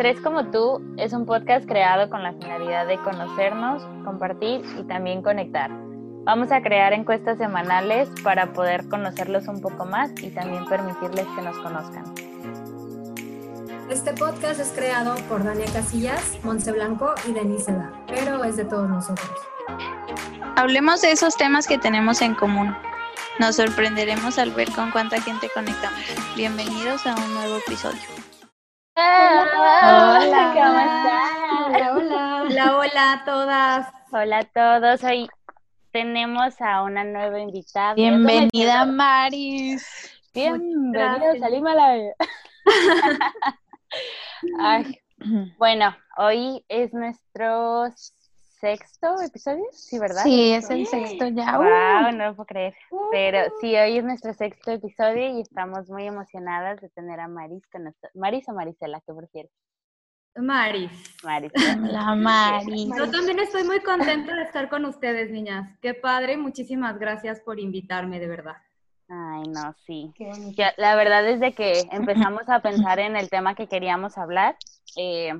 Tres como tú es un podcast creado con la finalidad de conocernos, compartir y también conectar. Vamos a crear encuestas semanales para poder conocerlos un poco más y también permitirles que nos conozcan. Este podcast es creado por Dania Casillas, Monse Blanco y Denise Da, pero es de todos nosotros. Hablemos de esos temas que tenemos en común. Nos sorprenderemos al ver con cuánta gente conectamos. Bienvenidos a un nuevo episodio. Hola, ¿cómo están? Hola, hola. Hola, hola a todas. Hola a todos. Hoy tenemos a una nueva invitada. Bienvenida, Maris. Bienvenidos al Himalaya. Ay, bueno, hoy es nuestro sexto episodio, sí, ¿verdad? Sí, es el sexto ya. Wow, no lo puedo creer. Pero sí, hoy es nuestro sexto episodio y estamos muy emocionadas de tener a Maris con nosotros. ¿Maris o Marisela? ¿Qué prefieres? Maris. Maris. La Maris. Yo también estoy muy contenta de estar con ustedes, niñas. Qué padre, muchísimas gracias por invitarme, de verdad. Ay, no, sí. Ya, la verdad es de que empezamos a pensar en el tema que queríamos hablar. Eh,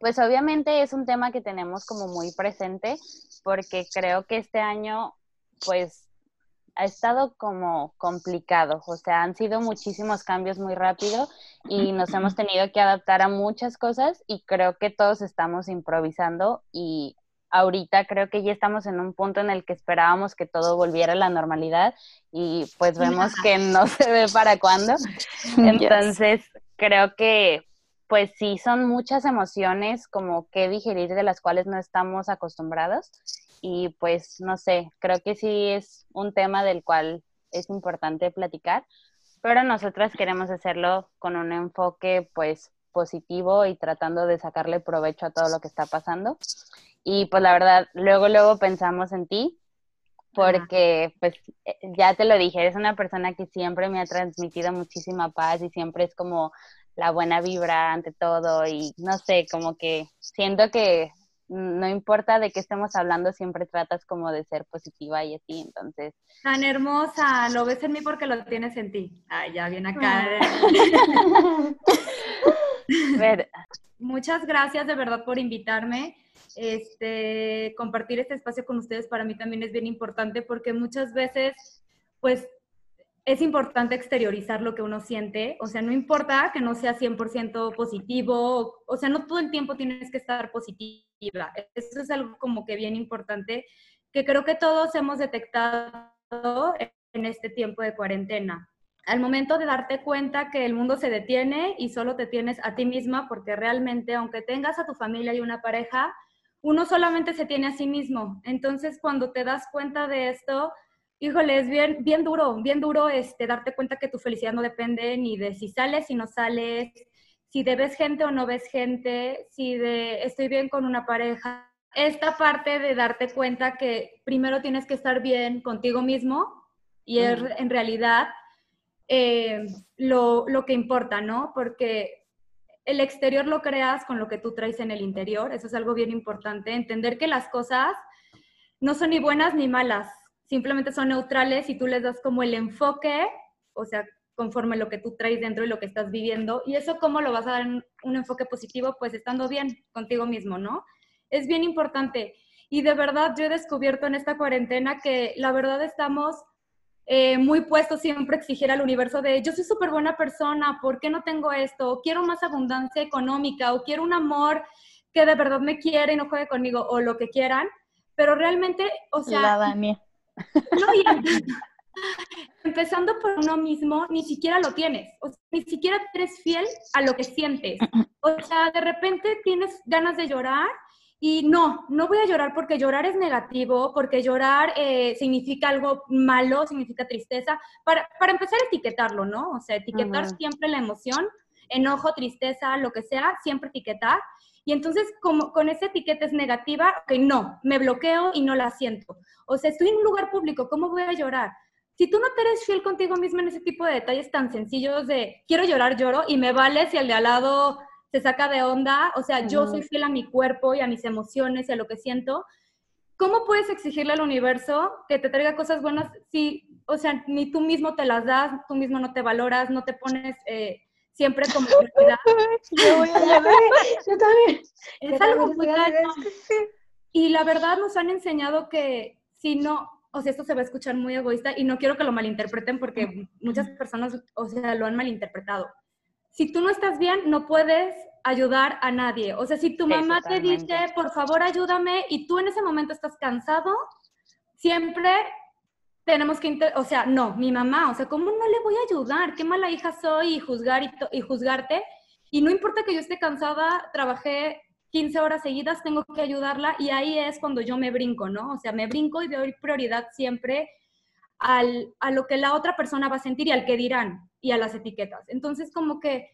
pues obviamente es un tema que tenemos como muy presente porque creo que este año pues ha estado como complicado, o sea, han sido muchísimos cambios muy rápido y nos hemos tenido que adaptar a muchas cosas y creo que todos estamos improvisando y ahorita creo que ya estamos en un punto en el que esperábamos que todo volviera a la normalidad y pues vemos que no se ve para cuándo. Entonces, creo que pues sí, son muchas emociones como que digerir de las cuales no estamos acostumbrados y pues no sé, creo que sí es un tema del cual es importante platicar, pero nosotras queremos hacerlo con un enfoque pues positivo y tratando de sacarle provecho a todo lo que está pasando. Y pues la verdad, luego, luego pensamos en ti, porque pues eh, ya te lo dije, eres una persona que siempre me ha transmitido muchísima paz y siempre es como la buena vibra ante todo y no sé, como que siento que no importa de qué estemos hablando, siempre tratas como de ser positiva y así, entonces. Tan hermosa, lo ves en mí porque lo tienes en ti. Ay, ya viene acá. Muchas gracias de verdad por invitarme. Este, compartir este espacio con ustedes para mí también es bien importante porque muchas veces, pues, es importante exteriorizar lo que uno siente, o sea, no importa que no sea 100% positivo, o sea, no todo el tiempo tienes que estar positiva. Eso es algo como que bien importante que creo que todos hemos detectado en este tiempo de cuarentena. Al momento de darte cuenta que el mundo se detiene y solo te tienes a ti misma, porque realmente, aunque tengas a tu familia y una pareja, uno solamente se tiene a sí mismo. Entonces, cuando te das cuenta de esto, híjole, es bien, bien duro, bien duro este, darte cuenta que tu felicidad no depende ni de si sales, si no sales, si de ves gente o no ves gente, si de estoy bien con una pareja. Esta parte de darte cuenta que primero tienes que estar bien contigo mismo y es en realidad eh, lo, lo que importa, ¿no? Porque el exterior lo creas con lo que tú traes en el interior, eso es algo bien importante, entender que las cosas no son ni buenas ni malas, simplemente son neutrales y tú les das como el enfoque, o sea, conforme lo que tú traes dentro y lo que estás viviendo. Y eso cómo lo vas a dar en un enfoque positivo, pues estando bien contigo mismo, ¿no? Es bien importante. Y de verdad yo he descubierto en esta cuarentena que la verdad estamos eh, muy puestos siempre a exigir al universo de yo soy súper buena persona, ¿por qué no tengo esto? Quiero más abundancia económica o quiero un amor que de verdad me quiere y no juegue conmigo o lo que quieran. Pero realmente, o sea... La Dania. Empezando por uno mismo, ni siquiera lo tienes. O sea, ni siquiera eres fiel a lo que sientes. O sea, de repente tienes ganas de llorar y no, no voy a llorar porque llorar es negativo, porque llorar eh, significa algo malo, significa tristeza. Para, para empezar a etiquetarlo, ¿no? O sea, etiquetar siempre la emoción, enojo, tristeza, lo que sea, siempre etiquetar. Y entonces, como con esa etiqueta es negativa, que no, me bloqueo y no la siento. O sea, estoy en un lugar público, ¿cómo voy a llorar? Si tú no te eres fiel contigo mismo en ese tipo de detalles tan sencillos de quiero llorar, lloro y me vale si el de al lado se saca de onda, o sea, yo soy fiel a mi cuerpo y a mis emociones y a lo que siento, ¿cómo puedes exigirle al universo que te traiga cosas buenas si, o sea, ni tú mismo te las das, tú mismo no te valoras, no te pones... Eh, siempre como prioridad. Yo voy a llorar, yo también. Es algo muy Y la verdad nos han enseñado que si no, o sea, esto se va a escuchar muy egoísta y no quiero que lo malinterpreten porque muchas personas, o sea, lo han malinterpretado. Si tú no estás bien, no puedes ayudar a nadie. O sea, si tu mamá te dice, por favor, ayúdame, y tú en ese momento estás cansado, siempre tenemos que, o sea, no, mi mamá, o sea, ¿cómo no le voy a ayudar? Qué mala hija soy y juzgar y, y juzgarte. Y no importa que yo esté cansada, trabajé 15 horas seguidas, tengo que ayudarla y ahí es cuando yo me brinco, ¿no? O sea, me brinco y doy prioridad siempre al, a lo que la otra persona va a sentir y al que dirán y a las etiquetas. Entonces, como que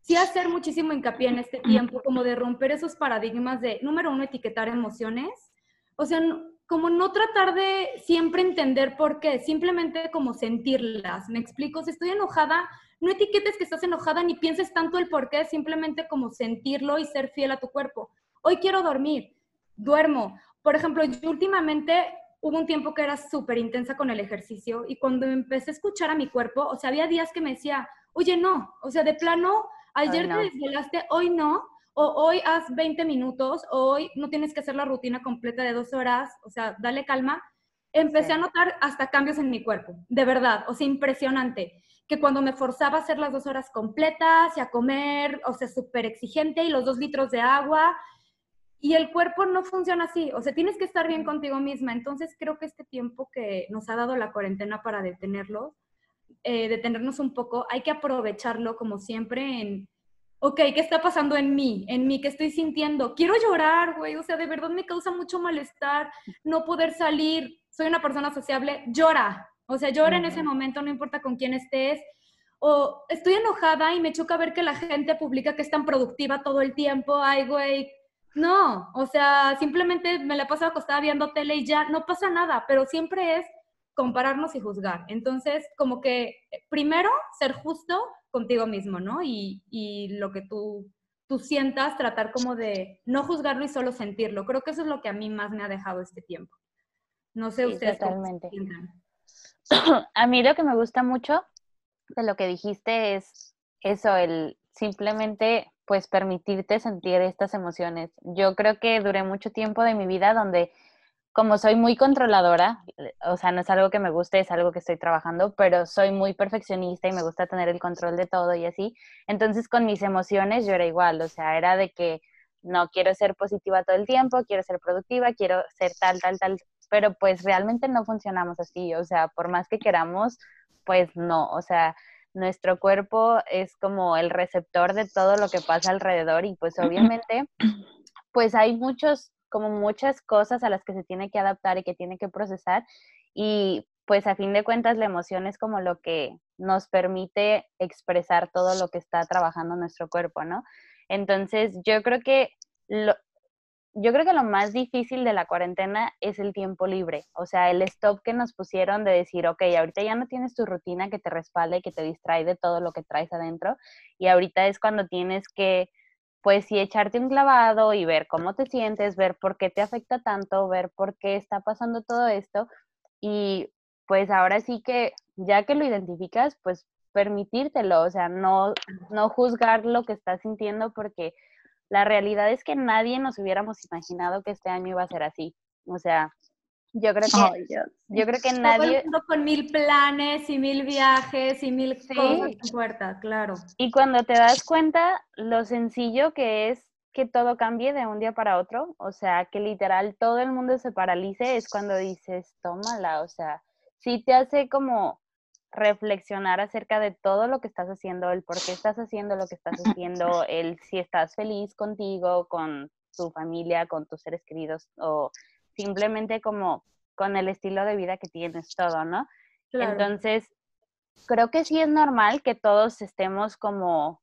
sí hacer muchísimo hincapié en este tiempo, como de romper esos paradigmas de, número uno, etiquetar emociones. O sea, como no tratar de siempre entender por qué, simplemente como sentirlas. ¿Me explico? Si estoy enojada, no etiquetes que estás enojada ni pienses tanto el por qué, simplemente como sentirlo y ser fiel a tu cuerpo. Hoy quiero dormir, duermo. Por ejemplo, yo últimamente hubo un tiempo que era súper intensa con el ejercicio y cuando empecé a escuchar a mi cuerpo, o sea, había días que me decía, oye, no, o sea, de plano, ayer te desvelaste, hoy no, o hoy haz 20 minutos, o hoy no tienes que hacer la rutina completa de dos horas, o sea, dale calma. Empecé a notar hasta cambios en mi cuerpo, de verdad, o sea, impresionante que cuando me forzaba a hacer las dos horas completas y a comer, o sea, súper exigente y los dos litros de agua. Y el cuerpo no funciona así, o sea, tienes que estar bien contigo misma. Entonces creo que este tiempo que nos ha dado la cuarentena para detenerlo, eh, detenernos un poco, hay que aprovecharlo como siempre en, ok, ¿qué está pasando en mí? En mí, ¿qué estoy sintiendo? Quiero llorar, güey, o sea, de verdad me causa mucho malestar no poder salir. Soy una persona sociable, llora, o sea, llora en ese momento, no importa con quién estés. O estoy enojada y me choca ver que la gente publica que es tan productiva todo el tiempo. Ay, güey. No, o sea, simplemente me la paso acostada viendo tele y ya, no pasa nada, pero siempre es compararnos y juzgar. Entonces, como que eh, primero ser justo contigo mismo, ¿no? Y, y lo que tú, tú sientas, tratar como de no juzgarlo y solo sentirlo. Creo que eso es lo que a mí más me ha dejado este tiempo. No sé ustedes. Totalmente. a mí lo que me gusta mucho de lo que dijiste es eso, el simplemente pues permitirte sentir estas emociones. Yo creo que duré mucho tiempo de mi vida donde como soy muy controladora, o sea, no es algo que me guste, es algo que estoy trabajando, pero soy muy perfeccionista y me gusta tener el control de todo y así. Entonces con mis emociones yo era igual, o sea, era de que no quiero ser positiva todo el tiempo, quiero ser productiva, quiero ser tal, tal, tal, pero pues realmente no funcionamos así, o sea, por más que queramos, pues no, o sea, nuestro cuerpo es como el receptor de todo lo que pasa alrededor y pues obviamente, pues hay muchos, como muchas cosas a las que se tiene que adaptar y que tiene que procesar y pues a fin de cuentas la emoción es como lo que nos permite expresar todo lo que está trabajando nuestro cuerpo, ¿no? Entonces, yo creo que lo, yo creo que lo más difícil de la cuarentena es el tiempo libre, o sea, el stop que nos pusieron de decir, ok, ahorita ya no tienes tu rutina que te respalde, que te distrae de todo lo que traes adentro, y ahorita es cuando tienes que, pues sí, echarte un clavado y ver cómo te sientes, ver por qué te afecta tanto, ver por qué está pasando todo esto, y pues ahora sí que, ya que lo identificas, pues permitírtelo, o sea, no, no juzgar lo que estás sintiendo porque la realidad es que nadie nos hubiéramos imaginado que este año iba a ser así. O sea, yo creo que, yo creo que nadie... con mil planes y mil viajes y mil cosas en puerta, claro. Y cuando te das cuenta lo sencillo que es que todo cambie de un día para otro, o sea, que literal todo el mundo se paralice, es cuando dices, tómala, o sea, sí te hace como reflexionar acerca de todo lo que estás haciendo, el por qué estás haciendo lo que estás haciendo, el si estás feliz contigo, con tu familia, con tus seres queridos o simplemente como con el estilo de vida que tienes todo, ¿no? Entonces, creo que sí es normal que todos estemos como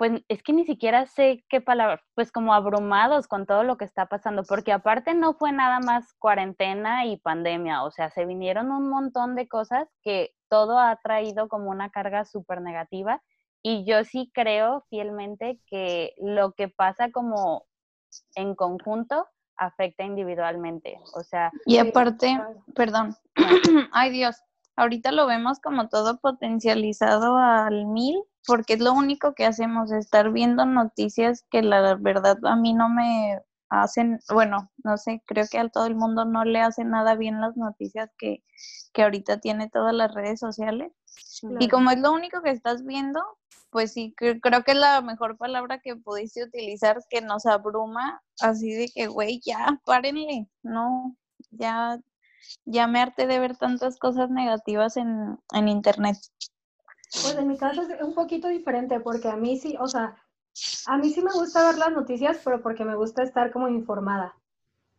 pues es que ni siquiera sé qué palabra, pues como abrumados con todo lo que está pasando, porque aparte no fue nada más cuarentena y pandemia, o sea, se vinieron un montón de cosas que todo ha traído como una carga súper negativa y yo sí creo fielmente que lo que pasa como en conjunto afecta individualmente, o sea... Y aparte, perdón, ay Dios, ahorita lo vemos como todo potencializado al mil porque es lo único que hacemos, estar viendo noticias que la verdad a mí no me hacen, bueno, no sé, creo que a todo el mundo no le hace nada bien las noticias que, que ahorita tiene todas las redes sociales. Y como es lo único que estás viendo, pues sí, creo que es la mejor palabra que pudiste utilizar, que nos abruma, así de que, güey, ya, párenle, no, ya, ya me harté de ver tantas cosas negativas en, en internet. Pues en mi caso es un poquito diferente, porque a mí sí, o sea, a mí sí me gusta ver las noticias, pero porque me gusta estar como informada.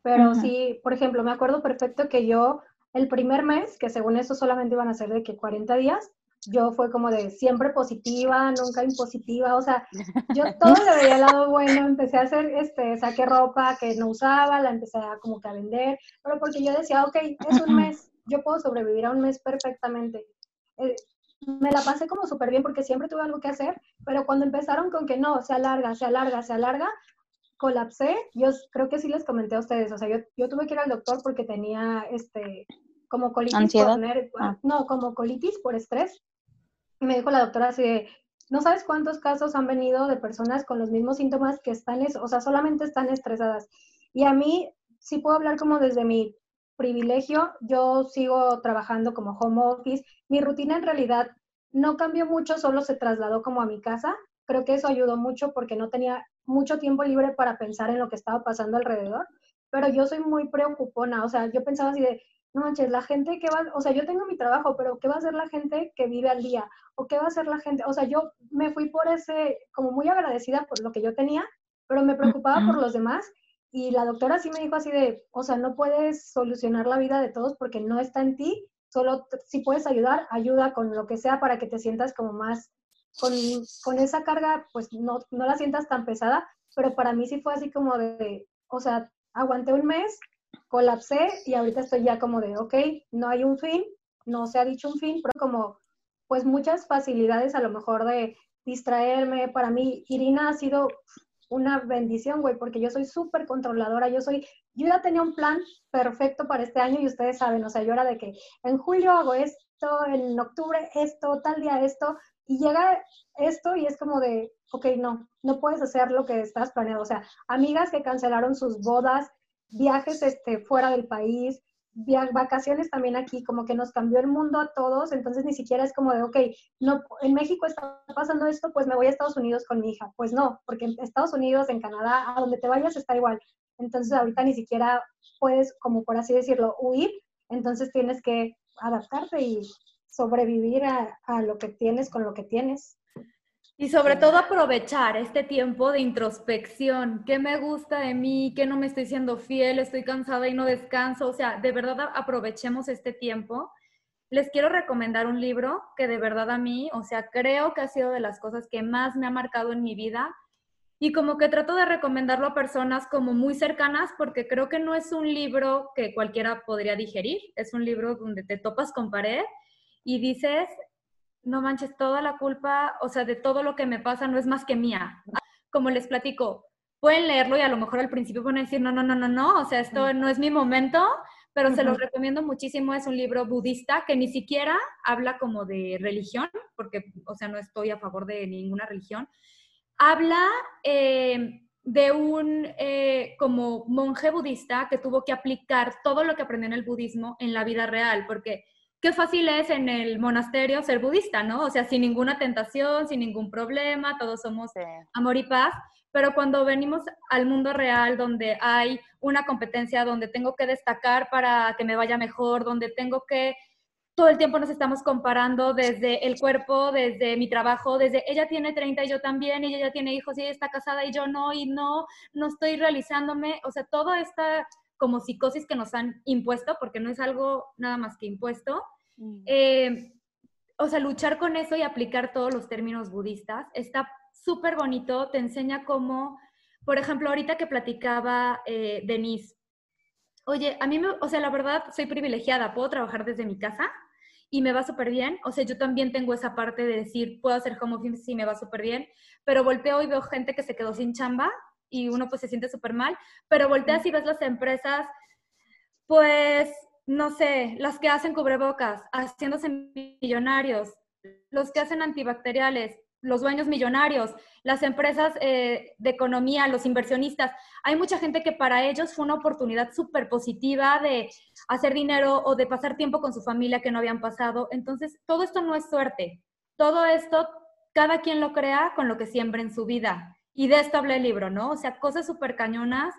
Pero sí, por ejemplo, me acuerdo perfecto que yo el primer mes, que según eso solamente iban a ser de que 40 días, yo fue como de siempre positiva, nunca impositiva, o sea, yo todo le veía al lado bueno, empecé a hacer, este, saqué ropa que no usaba, la empecé a como que a vender, pero porque yo decía, ok, es un mes, yo puedo sobrevivir a un mes perfectamente. Eh, me la pasé como súper bien porque siempre tuve algo que hacer, pero cuando empezaron con que no, se alarga, se alarga, se alarga, colapsé. Yo creo que sí les comenté a ustedes, o sea, yo, yo tuve que ir al doctor porque tenía este como colitis por ah. no, como colitis por estrés. Y me dijo la doctora así no sabes cuántos casos han venido de personas con los mismos síntomas que están, o sea, solamente están estresadas. Y a mí sí puedo hablar como desde mi privilegio, yo sigo trabajando como home office. Mi rutina en realidad no cambió mucho, solo se trasladó como a mi casa. Creo que eso ayudó mucho porque no tenía mucho tiempo libre para pensar en lo que estaba pasando alrededor. Pero yo soy muy preocupona, o sea, yo pensaba así de, no manches, la gente que va, o sea, yo tengo mi trabajo, pero ¿qué va a hacer la gente que vive al día? ¿O qué va a hacer la gente? O sea, yo me fui por ese, como muy agradecida por lo que yo tenía, pero me preocupaba por los demás y la doctora sí me dijo así de, o sea, no puedes solucionar la vida de todos porque no está en ti, solo si puedes ayudar, ayuda con lo que sea para que te sientas como más, con, con esa carga, pues no, no la sientas tan pesada, pero para mí sí fue así como de, o sea, aguanté un mes, colapsé y ahorita estoy ya como de, ok, no hay un fin, no se ha dicho un fin, pero como pues muchas facilidades a lo mejor de distraerme. Para mí, Irina ha sido una bendición, güey, porque yo soy súper controladora, yo soy, yo ya tenía un plan perfecto para este año y ustedes saben, o sea, yo era de que en julio hago esto, en octubre esto, tal día esto, y llega esto y es como de, ok, no, no puedes hacer lo que estás planeado, o sea, amigas que cancelaron sus bodas, viajes este, fuera del país, vacaciones también aquí, como que nos cambió el mundo a todos, entonces ni siquiera es como de, ok, no, en México está pasando esto, pues me voy a Estados Unidos con mi hija. Pues no, porque en Estados Unidos, en Canadá, a donde te vayas está igual. Entonces ahorita ni siquiera puedes, como por así decirlo, huir, entonces tienes que adaptarte y sobrevivir a, a lo que tienes con lo que tienes. Y sobre todo aprovechar este tiempo de introspección. ¿Qué me gusta de mí? ¿Qué no me estoy siendo fiel? ¿Estoy cansada y no descanso? O sea, de verdad aprovechemos este tiempo. Les quiero recomendar un libro que de verdad a mí, o sea, creo que ha sido de las cosas que más me ha marcado en mi vida. Y como que trato de recomendarlo a personas como muy cercanas porque creo que no es un libro que cualquiera podría digerir. Es un libro donde te topas con pared y dices, no manches, toda la culpa, o sea, de todo lo que me pasa no es más que mía. Como les platico, pueden leerlo y a lo mejor al principio pueden decir, no, no, no, no, no, o sea, esto no es mi momento, pero se los recomiendo muchísimo. Es un libro budista que ni siquiera habla como de religión, porque, o sea, no estoy a favor de ninguna religión. Habla eh, de un eh, como monje budista que tuvo que aplicar todo lo que aprendió en el budismo en la vida real, porque qué fácil es en el monasterio ser budista, ¿no? O sea, sin ninguna tentación, sin ningún problema, todos somos amor y paz, pero cuando venimos al mundo real, donde hay una competencia, donde tengo que destacar para que me vaya mejor, donde tengo que, todo el tiempo nos estamos comparando desde el cuerpo, desde mi trabajo, desde ella tiene 30 y yo también, y ella ya tiene hijos y ella está casada y yo no, y no, no estoy realizándome, o sea, toda esta como psicosis que nos han impuesto, porque no es algo nada más que impuesto. Mm. Eh, o sea, luchar con eso y aplicar todos los términos budistas está súper bonito, te enseña cómo, por ejemplo, ahorita que platicaba eh, Denise, oye, a mí, me, o sea, la verdad, soy privilegiada, puedo trabajar desde mi casa y me va súper bien. O sea, yo también tengo esa parte de decir, puedo hacer home office y me va súper bien, pero volteo y veo gente que se quedó sin chamba y uno pues se siente súper mal, pero volteas y ves las empresas, pues, no sé, las que hacen cubrebocas, haciéndose millonarios, los que hacen antibacteriales, los dueños millonarios, las empresas eh, de economía, los inversionistas. Hay mucha gente que para ellos fue una oportunidad súper positiva de hacer dinero o de pasar tiempo con su familia que no habían pasado. Entonces, todo esto no es suerte. Todo esto, cada quien lo crea con lo que siembra en su vida. Y de esto habla el libro, ¿no? O sea, cosas súper cañonas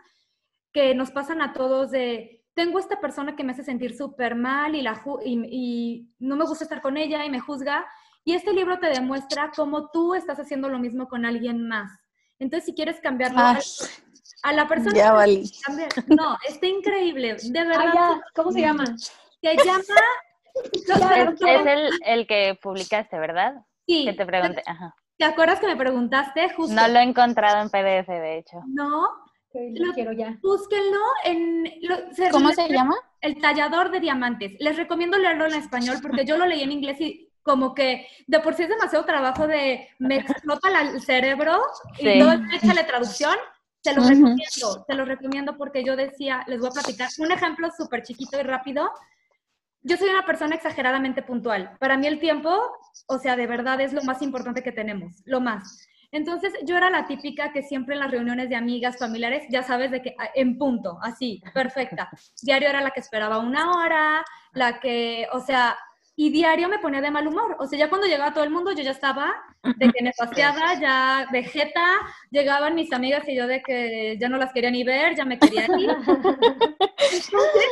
que nos pasan a todos de, tengo esta persona que me hace sentir súper mal y, la, y no me gusta estar con ella y me juzga y este libro te demuestra cómo tú estás haciendo lo mismo con alguien más. Entonces, si quieres cambiarlo a, la persona... Ya valí. No, está increíble. De verdad. ¿Cómo se llama? Se llama... es, el, el, que publicaste, ¿verdad? Sí. Que te pregunté. Ajá. ¿Te acuerdas que me preguntaste? Justo. No lo he encontrado en PDF, de hecho. No. Lo, quiero ya. Búsquenlo en... ¿Cómo se llama? El tallador de diamantes. Les recomiendo leerlo en español porque yo lo leí en inglés y como que de por sí es demasiado trabajo de me explota el cerebro y todo échale traducción. Se los recomiendo, se los recomiendo porque yo decía, les voy a platicar un ejemplo súper chiquito y rápido. Yo soy una persona exageradamente puntual. Para mí el tiempo, o sea, de verdad es lo más importante que tenemos, lo más. Entonces yo era la típica que siempre en las reuniones de amigas, familiares, ya sabes, de que en punto, así, perfecta. Diario era la que esperaba una hora, la que, o sea, y diario me ponía de mal humor. O sea, ya cuando llegaba todo el mundo, yo ya estaba de que me paseaba, ya vegeta, llegaban mis amigas y yo de que ya no las quería ni ver, ya me quería ir. Entonces,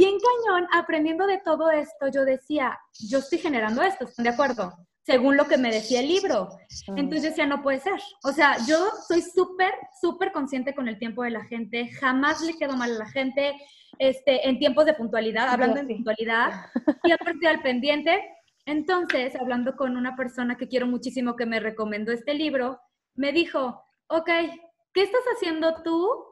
bien cañón, aprendiendo de todo esto, yo decía, yo estoy generando esto, ¿están de acuerdo? Según lo que me decía el libro. Entonces yo decía, no puede ser. O sea, yo soy súper, súper consciente con el tiempo de la gente, jamás le quedo mal a la gente este, en tiempos de puntualidad, hablando de puntualidad, y aparte al pendiente. Entonces, hablando con una persona que quiero muchísimo que me recomendó este libro, me dijo, ok, ¿qué estás haciendo tú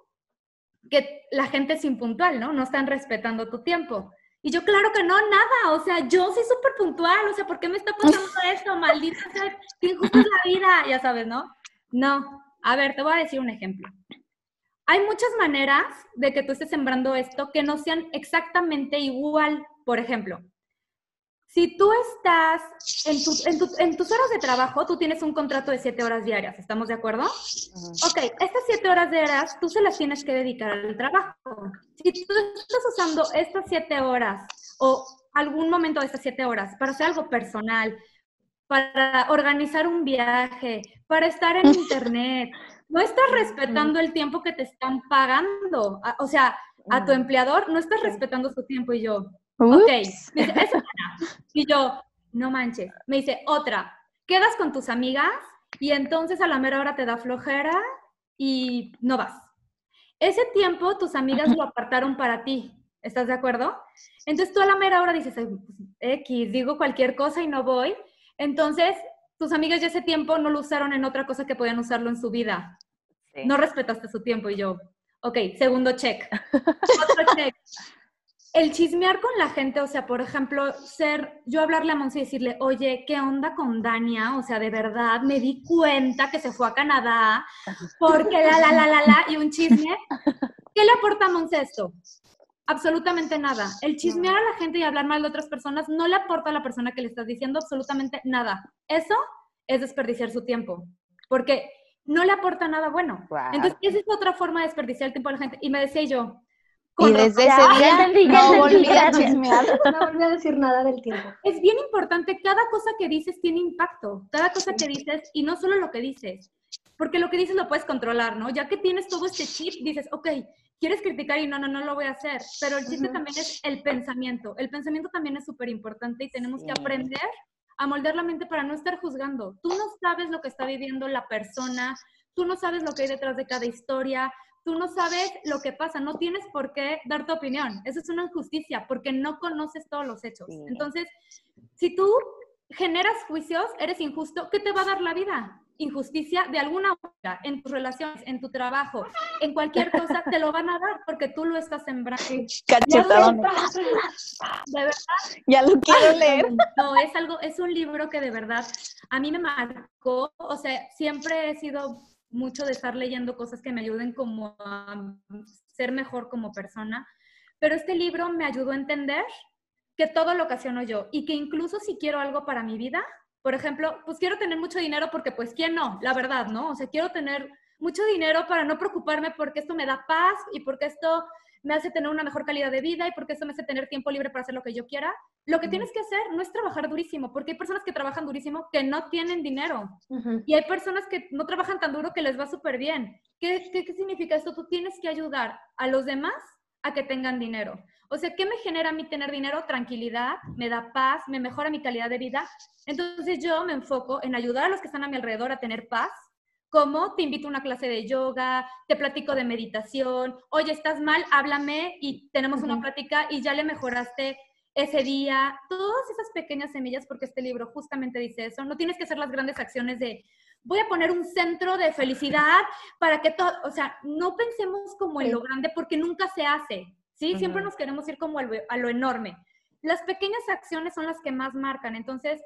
que la gente es impuntual, ¿no? No están respetando tu tiempo. Y yo, claro que no, nada, o sea, yo soy súper puntual, o sea, ¿por qué me está pasando esto? Maldita sea, qué injusta es la vida, ya sabes, ¿no? No, a ver, te voy a decir un ejemplo. Hay muchas maneras de que tú estés sembrando esto que no sean exactamente igual. Por ejemplo, si tú estás en, tus horas de trabajo, tú tienes un contrato de siete horas diarias, ¿estamos de acuerdo? Ok, estas siete horas diarias tú se las tienes que dedicar al trabajo. Si tú estás usando estas siete horas o algún momento de estas siete horas para hacer algo personal, para organizar un viaje, para estar en internet, no estás respetando el tiempo que te están pagando. O sea, a tu empleador no estás respetando su tiempo y yo, ok, me dice, eso Y yo, no manches. Me dice, otra, quedas con tus amigas y entonces a la mera hora te da flojera y no vas. Ese tiempo tus amigas lo apartaron para ti. ¿Estás de acuerdo? Entonces tú a la mera hora dices, pues, X, digo cualquier cosa y no voy. Entonces tus amigas ya ese tiempo no lo usaron en otra cosa que podían usarlo en su vida. No respetaste su tiempo y yo, ok, segundo check. Otro check. El chismear con la gente, o sea, por ejemplo, ser, yo hablarle a Monse y decirle, oye, ¿qué onda con Dania? O sea, de verdad, me di cuenta que se fue a Canadá porque la, la, la, la, la, y un chisme. ¿Qué le aporta a Monse esto? absolutamente nada. El chismear a la gente y hablar mal de otras personas no le aporta a la persona que le estás diciendo absolutamente nada. Eso es desperdiciar su tiempo, porque no le aporta nada bueno. Entonces, esa es otra forma de desperdiciar el tiempo a la gente. Y me decía yo, y desde ese día no volví a chismear. No volví a decir nada del tiempo. Es bien importante, cada cosa que dices tiene impacto, cada cosa que dices, y no solo lo que dices, porque lo que dices lo puedes controlar, ¿no? Ya que tienes todo este chip, dices, ok, quieres criticar y no, no, no lo voy a hacer, pero el chiste también es el pensamiento. El pensamiento también es súper importante y tenemos que aprender a moldear la mente para no estar juzgando. Tú no sabes lo que está viviendo la persona, tú no sabes lo que hay detrás de cada historia, tú no sabes lo que pasa, no tienes por qué dar tu opinión. Eso es una injusticia porque no conoces todos los hechos. Entonces, si tú generas juicios, eres injusto, ¿qué te va a dar la vida? injusticia de alguna manera en tus relaciones, en tu trabajo, en cualquier cosa, te lo van a dar porque tú lo estás sembrando. Cachetón. De verdad. Ya lo quiero leer. No, es algo, es un libro que de verdad a mí me marcó, o sea, siempre he sido mucho de estar leyendo cosas que me ayuden como a ser mejor como persona, pero este libro me ayudó a entender que todo lo ocasiono yo y que incluso si quiero algo para mi vida, Por ejemplo, pues quiero tener mucho dinero porque pues quién no, la verdad, ¿no? O sea, quiero tener mucho dinero para no preocuparme porque esto me da paz y porque esto me hace tener una mejor calidad de vida y porque eso me hace tener tiempo libre para hacer lo que yo quiera. Lo que tienes que hacer no es trabajar durísimo, porque hay personas que trabajan durísimo que no tienen dinero. Y hay personas que no trabajan tan duro que les va súper bien. ¿Qué, ¿Qué, significa esto? Tú tienes que ayudar a los demás a que tengan dinero. O sea, ¿qué me genera a mí tener dinero? Tranquilidad, me da paz, me mejora mi calidad de vida. Entonces yo me enfoco en ayudar a los que están a mi alrededor a tener paz como te invito a una clase de yoga, te platico de meditación, oye, estás mal, háblame y tenemos una plática y ya le mejoraste ese día, todas esas pequeñas semillas, porque este libro justamente dice eso, no tienes que hacer las grandes acciones de voy a poner un centro de felicidad para que todo, o sea, no pensemos como en lo grande porque nunca se hace, ¿sí? Siempre nos queremos ir como a lo, a lo enorme. Las pequeñas acciones son las que más marcan, entonces,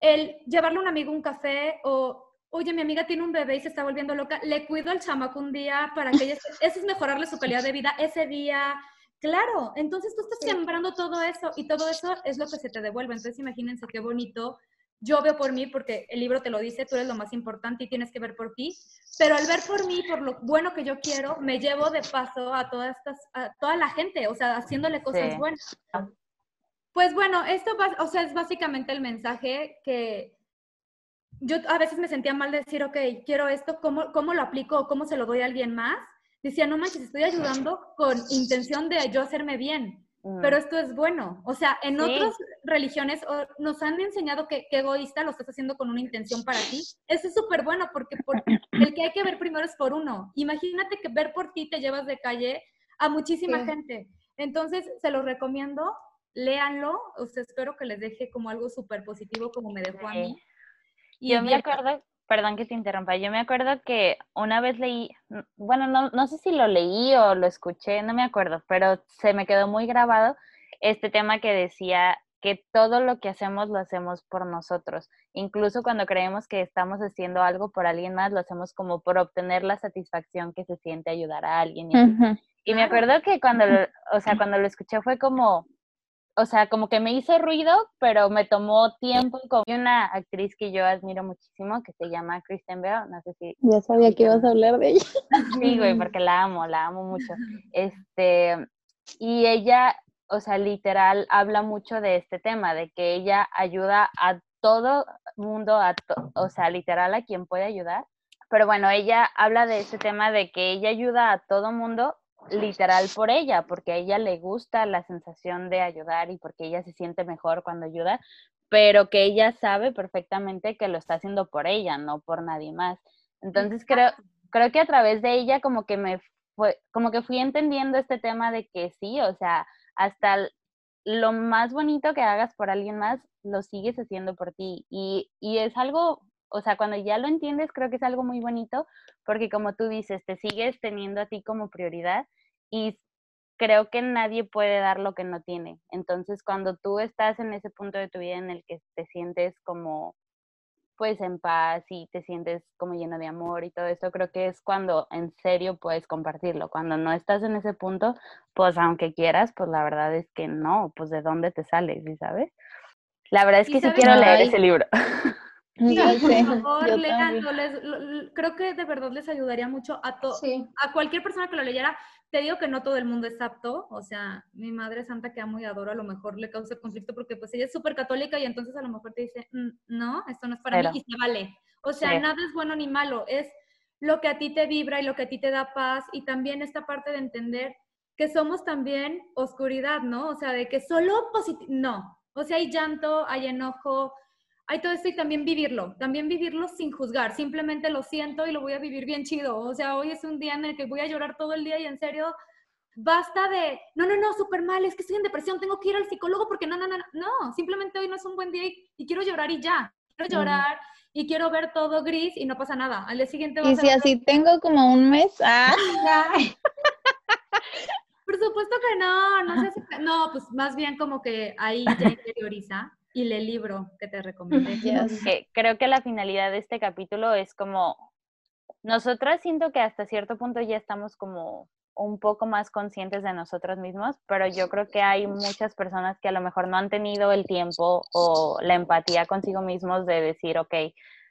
el llevarle a un amigo un café o oye, mi amiga tiene un bebé y se está volviendo loca, le cuido al chamaco un día para que ella, eso es mejorarle su calidad de vida ese día. Claro, entonces tú estás sembrando todo eso y todo eso es lo que se te devuelve. Entonces imagínense qué bonito. Yo veo por mí porque el libro te lo dice, tú eres lo más importante y tienes que ver por ti, pero al ver por mí, por lo bueno que yo quiero, me llevo de paso a todas estas, a toda la gente, o sea, haciéndole cosas buenas. Pues bueno, esto o sea, es básicamente el mensaje que, yo a veces me sentía mal de decir, ok, quiero esto, ¿cómo, cómo lo aplico o cómo se lo doy a alguien más? Decía, no manches, estoy ayudando con intención de yo hacerme bien, pero esto es bueno. O sea, en otras religiones nos han enseñado que, egoísta lo estás haciendo con una intención para ti. Eso es súper bueno porque el que hay que ver primero es por uno. Imagínate que ver por ti te llevas de calle a muchísima gente. Entonces, se los recomiendo, léanlo. O sea, espero que les deje como algo súper positivo como me dejó a mí yo me acuerdo, perdón que te interrumpa, yo me acuerdo que una vez leí, bueno, no, no sé si lo leí o lo escuché, no me acuerdo, pero se me quedó muy grabado este tema que decía que todo lo que hacemos lo hacemos por nosotros. Incluso cuando creemos que estamos haciendo algo por alguien más, lo hacemos como por obtener la satisfacción que se siente ayudar a alguien. Y, me acuerdo que cuando, o sea, cuando lo escuché fue como, o sea, como que me hizo ruido, pero me tomó tiempo. Como una actriz que yo admiro muchísimo, que se llama Kristen Bell, no sé si... Ya sabía que ibas a hablar de ella. Sí, güey, porque la amo, la amo mucho. Este, y ella, o sea, literal, habla mucho de este tema, de que ella ayuda a todo mundo, a o sea, literal a quien puede ayudar. Pero bueno, ella habla de este tema de que ella ayuda a todo mundo literal por ella, porque a ella le gusta la sensación de ayudar y porque ella se siente mejor cuando ayuda, pero que ella sabe perfectamente que lo está haciendo por ella, no por nadie más. Entonces creo, creo que a través de ella como que me fue, como que fui entendiendo este tema de que sí, o sea, hasta lo más bonito que hagas por alguien más, lo sigues haciendo por ti. Y, y es algo o sea, cuando ya lo entiendes, creo que es algo muy bonito, porque como tú dices, te sigues teniendo a ti como prioridad y creo que nadie puede dar lo que no tiene. Entonces, cuando tú estás en ese punto de tu vida en el que te sientes como pues en paz y te sientes como lleno de amor y todo esto, creo que es cuando en serio puedes compartirlo. Cuando no estás en ese punto, pues aunque quieras, pues la verdad es que no, pues de dónde te sales, ¿sabes? La verdad es que sí quiero leer ese libro. por favor, creo que de verdad les ayudaría mucho a, a cualquier persona que lo leyera. Te digo que no todo el mundo es apto, o sea, mi madre santa que amo y adoro, a lo mejor le causa conflicto porque pues ella es súper católica y entonces a lo mejor te dice, mm, no, esto no es para mí y se vale. O sea, nada es bueno ni malo, es lo que a ti te vibra y lo que a ti te da paz y también esta parte de entender que somos también oscuridad, ¿no? O sea, de que solo positivo, no. O sea, hay llanto, hay enojo, hay todo esto y también vivirlo, también vivirlo sin juzgar, simplemente lo siento y lo voy a vivir bien chido. O sea, hoy es un día en el que voy a llorar todo el día y en serio, basta de, no, no, no, súper mal, es que estoy en depresión, tengo que ir al psicólogo porque no, no, no, no, simplemente hoy no es un buen día y, quiero llorar y ya, quiero llorar. Y quiero ver todo gris y no pasa nada. Al día siguiente Y si así tengo como un mes, ah. Por supuesto que no, no sé si, no, pues más bien como que ahí ya interioriza y lee el libro que te recomendé. creo que la finalidad de este capítulo es como, nosotras siento que hasta cierto punto ya estamos como un poco más conscientes de nosotros mismos, pero yo creo que hay muchas personas que a lo mejor no han tenido el tiempo o la empatía consigo mismos de decir, ok,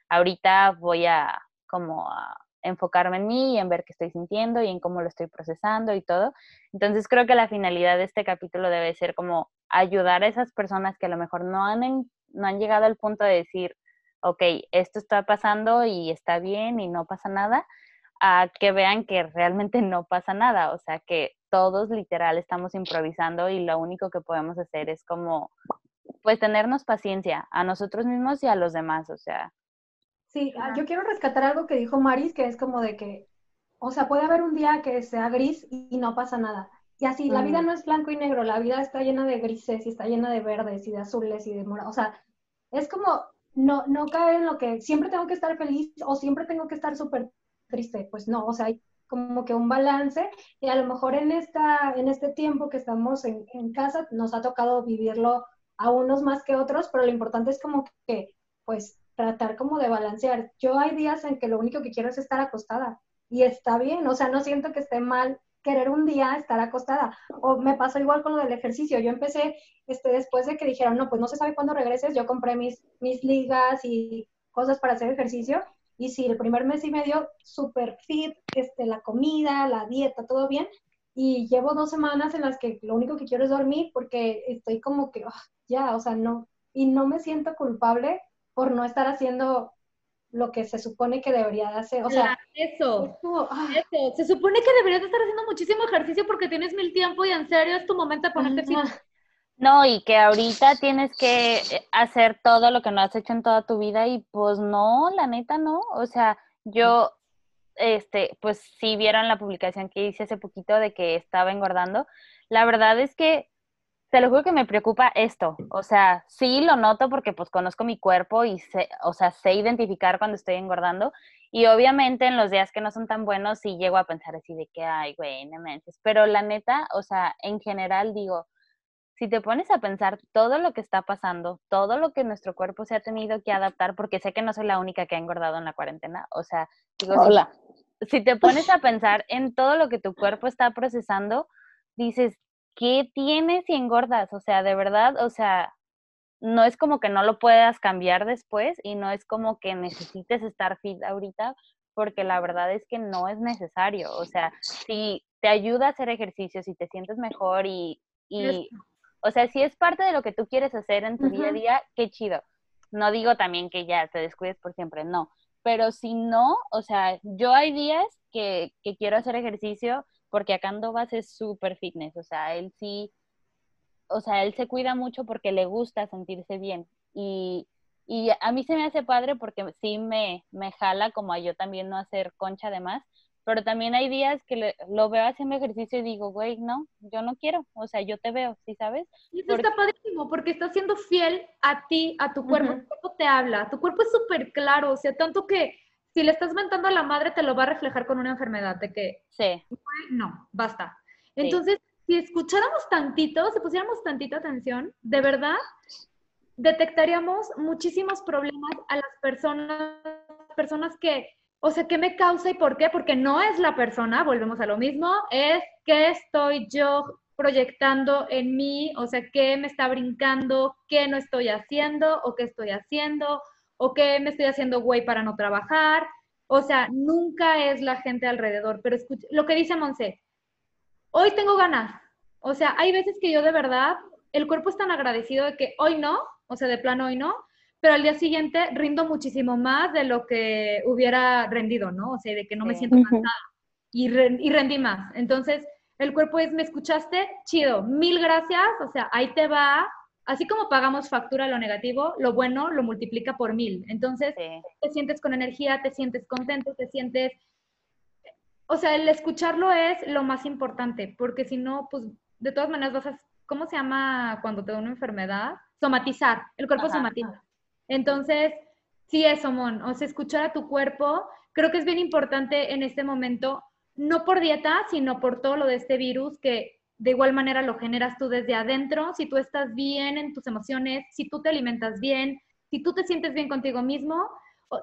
ahorita voy a como a enfocarme en mí y en ver qué estoy sintiendo y en cómo lo estoy procesando y todo. Entonces creo que la finalidad de este capítulo debe ser como ayudar a esas personas que a lo mejor no han, no han llegado al punto de decir, ok, esto está pasando y está bien y no pasa nada, a que vean que realmente no pasa nada, o sea, que todos literal estamos improvisando y lo único que podemos hacer es como, pues, tenernos paciencia a nosotros mismos y a los demás, o sea. Sí, ah, yo quiero rescatar algo que dijo Maris, que es como de que, o sea, puede haber un día que sea gris y no pasa nada. Y así, la vida no es blanco y negro, la vida está llena de grises y está llena de verdes y de azules y de morados. O sea, es como no, no caer en lo que siempre tengo que estar feliz o siempre tengo que estar súper triste. Pues no, o sea, hay como que un balance y a lo mejor en, esta, en este tiempo que estamos en, en casa nos ha tocado vivirlo a unos más que otros, pero lo importante es como que, pues, tratar como de balancear. Yo hay días en que lo único que quiero es estar acostada y está bien, o sea, no siento que esté mal querer un día estar acostada. O me pasó igual con lo del ejercicio. Yo empecé, este, después de que dijeron, no, pues no se sabe cuándo regreses, yo compré mis, mis ligas y cosas para hacer ejercicio. Y sí, el primer mes y medio, súper fit, este, la comida, la dieta, todo bien. Y llevo dos semanas en las que lo único que quiero es dormir porque estoy como que, ah, ya, o sea, no. Y no me siento culpable por no estar haciendo lo que se supone que debería de hacer. O sea, eso, ah. eso. Se supone que deberías estar haciendo muchísimo ejercicio porque tienes mil tiempo y en serio es tu momento de ponerte fit. No, y que ahorita tienes que eh, hacer todo lo que no has hecho en toda tu vida y pues no, la neta no. O sea, yo, este, pues sí vieron la publicación que hice hace poquito de que estaba engordando. La verdad es que te lo juro que me preocupa esto. O sea, sí lo noto porque pues conozco mi cuerpo y sé, o sea, sé identificar cuando estoy engordando. Y obviamente en los días que no son tan buenos sí llego a pensar así de que, ay, güey, no manches. Pero la neta, o sea, en general digo, si te pones a pensar todo lo que está pasando, todo lo que nuestro cuerpo se ha tenido que adaptar, porque sé que no soy la única que ha engordado en la cuarentena, o sea, digo, Hola. si te pones a pensar en todo lo que tu cuerpo está procesando, dices, ¿qué tienes si engordas? O sea, de verdad, o sea, no es como que no lo puedas cambiar después y no es como que necesites estar fit ahorita, porque la verdad es que no es necesario. O sea, si te ayuda a hacer ejercicio, si te sientes mejor y, y o sea, si es parte de lo que tú quieres hacer en tu día a día, qué chido. No digo también que ya te descuides por siempre, no. Pero si no, o sea, yo hay días que, que quiero hacer ejercicio porque acá Andovas es súper fitness, o sea, él sí, o sea, él se cuida mucho porque le gusta sentirse bien. Y, y a mí se me hace padre porque sí me, me jala como a yo también no hacer concha de más, pero también hay días que lo veo haciendo ejercicio y digo, güey, no, yo no quiero, o sea, yo te veo, ¿sí sabes? Y eso está padrísimo, porque estás siendo fiel a ti, a tu cuerpo, tu cuerpo te habla, tu cuerpo es súper claro, o sea, tanto que si le estás mentando a la madre, te lo va a reflejar con una enfermedad, de que, sí. no, basta. Entonces, si escucháramos tantito, si pusiéramos tantita atención, de verdad, detectaríamos muchísimos problemas a las personas, personas que, o sea, ¿qué me causa y por qué? Porque no es la persona, volvemos a lo mismo, es qué estoy yo proyectando en mí, o sea, qué me está brincando, qué no estoy haciendo o qué estoy haciendo, o qué me estoy haciendo güey para no trabajar. O sea, nunca es la gente alrededor, pero escucha, lo que dice Monse, hoy tengo ganas. O sea, hay veces que yo de verdad, el cuerpo es tan agradecido de que hoy no, o sea, de plano hoy no, pero al día siguiente rindo muchísimo más de lo que hubiera rendido, ¿no? O sea, de que no me siento cansada y, y rendí más. Entonces, el cuerpo es, ¿me escuchaste? Chido, mil gracias, o sea, ahí te va, así como pagamos factura lo negativo, lo bueno lo multiplica por mil. Entonces, te sientes con energía, te sientes contento, te sientes... O sea, el escucharlo es lo más importante, porque si no, pues de todas maneras vas a... ¿Cómo se llama cuando te da una enfermedad? Somatizar. El cuerpo somatiza. Entonces, sí eso, Mon. O sea, escuchar a tu cuerpo, creo que es bien importante en este momento, no por dieta, sino por todo lo de este virus que de igual manera lo generas tú desde adentro, si tú estás bien en tus emociones, si tú te alimentas bien, si tú te sientes bien contigo mismo,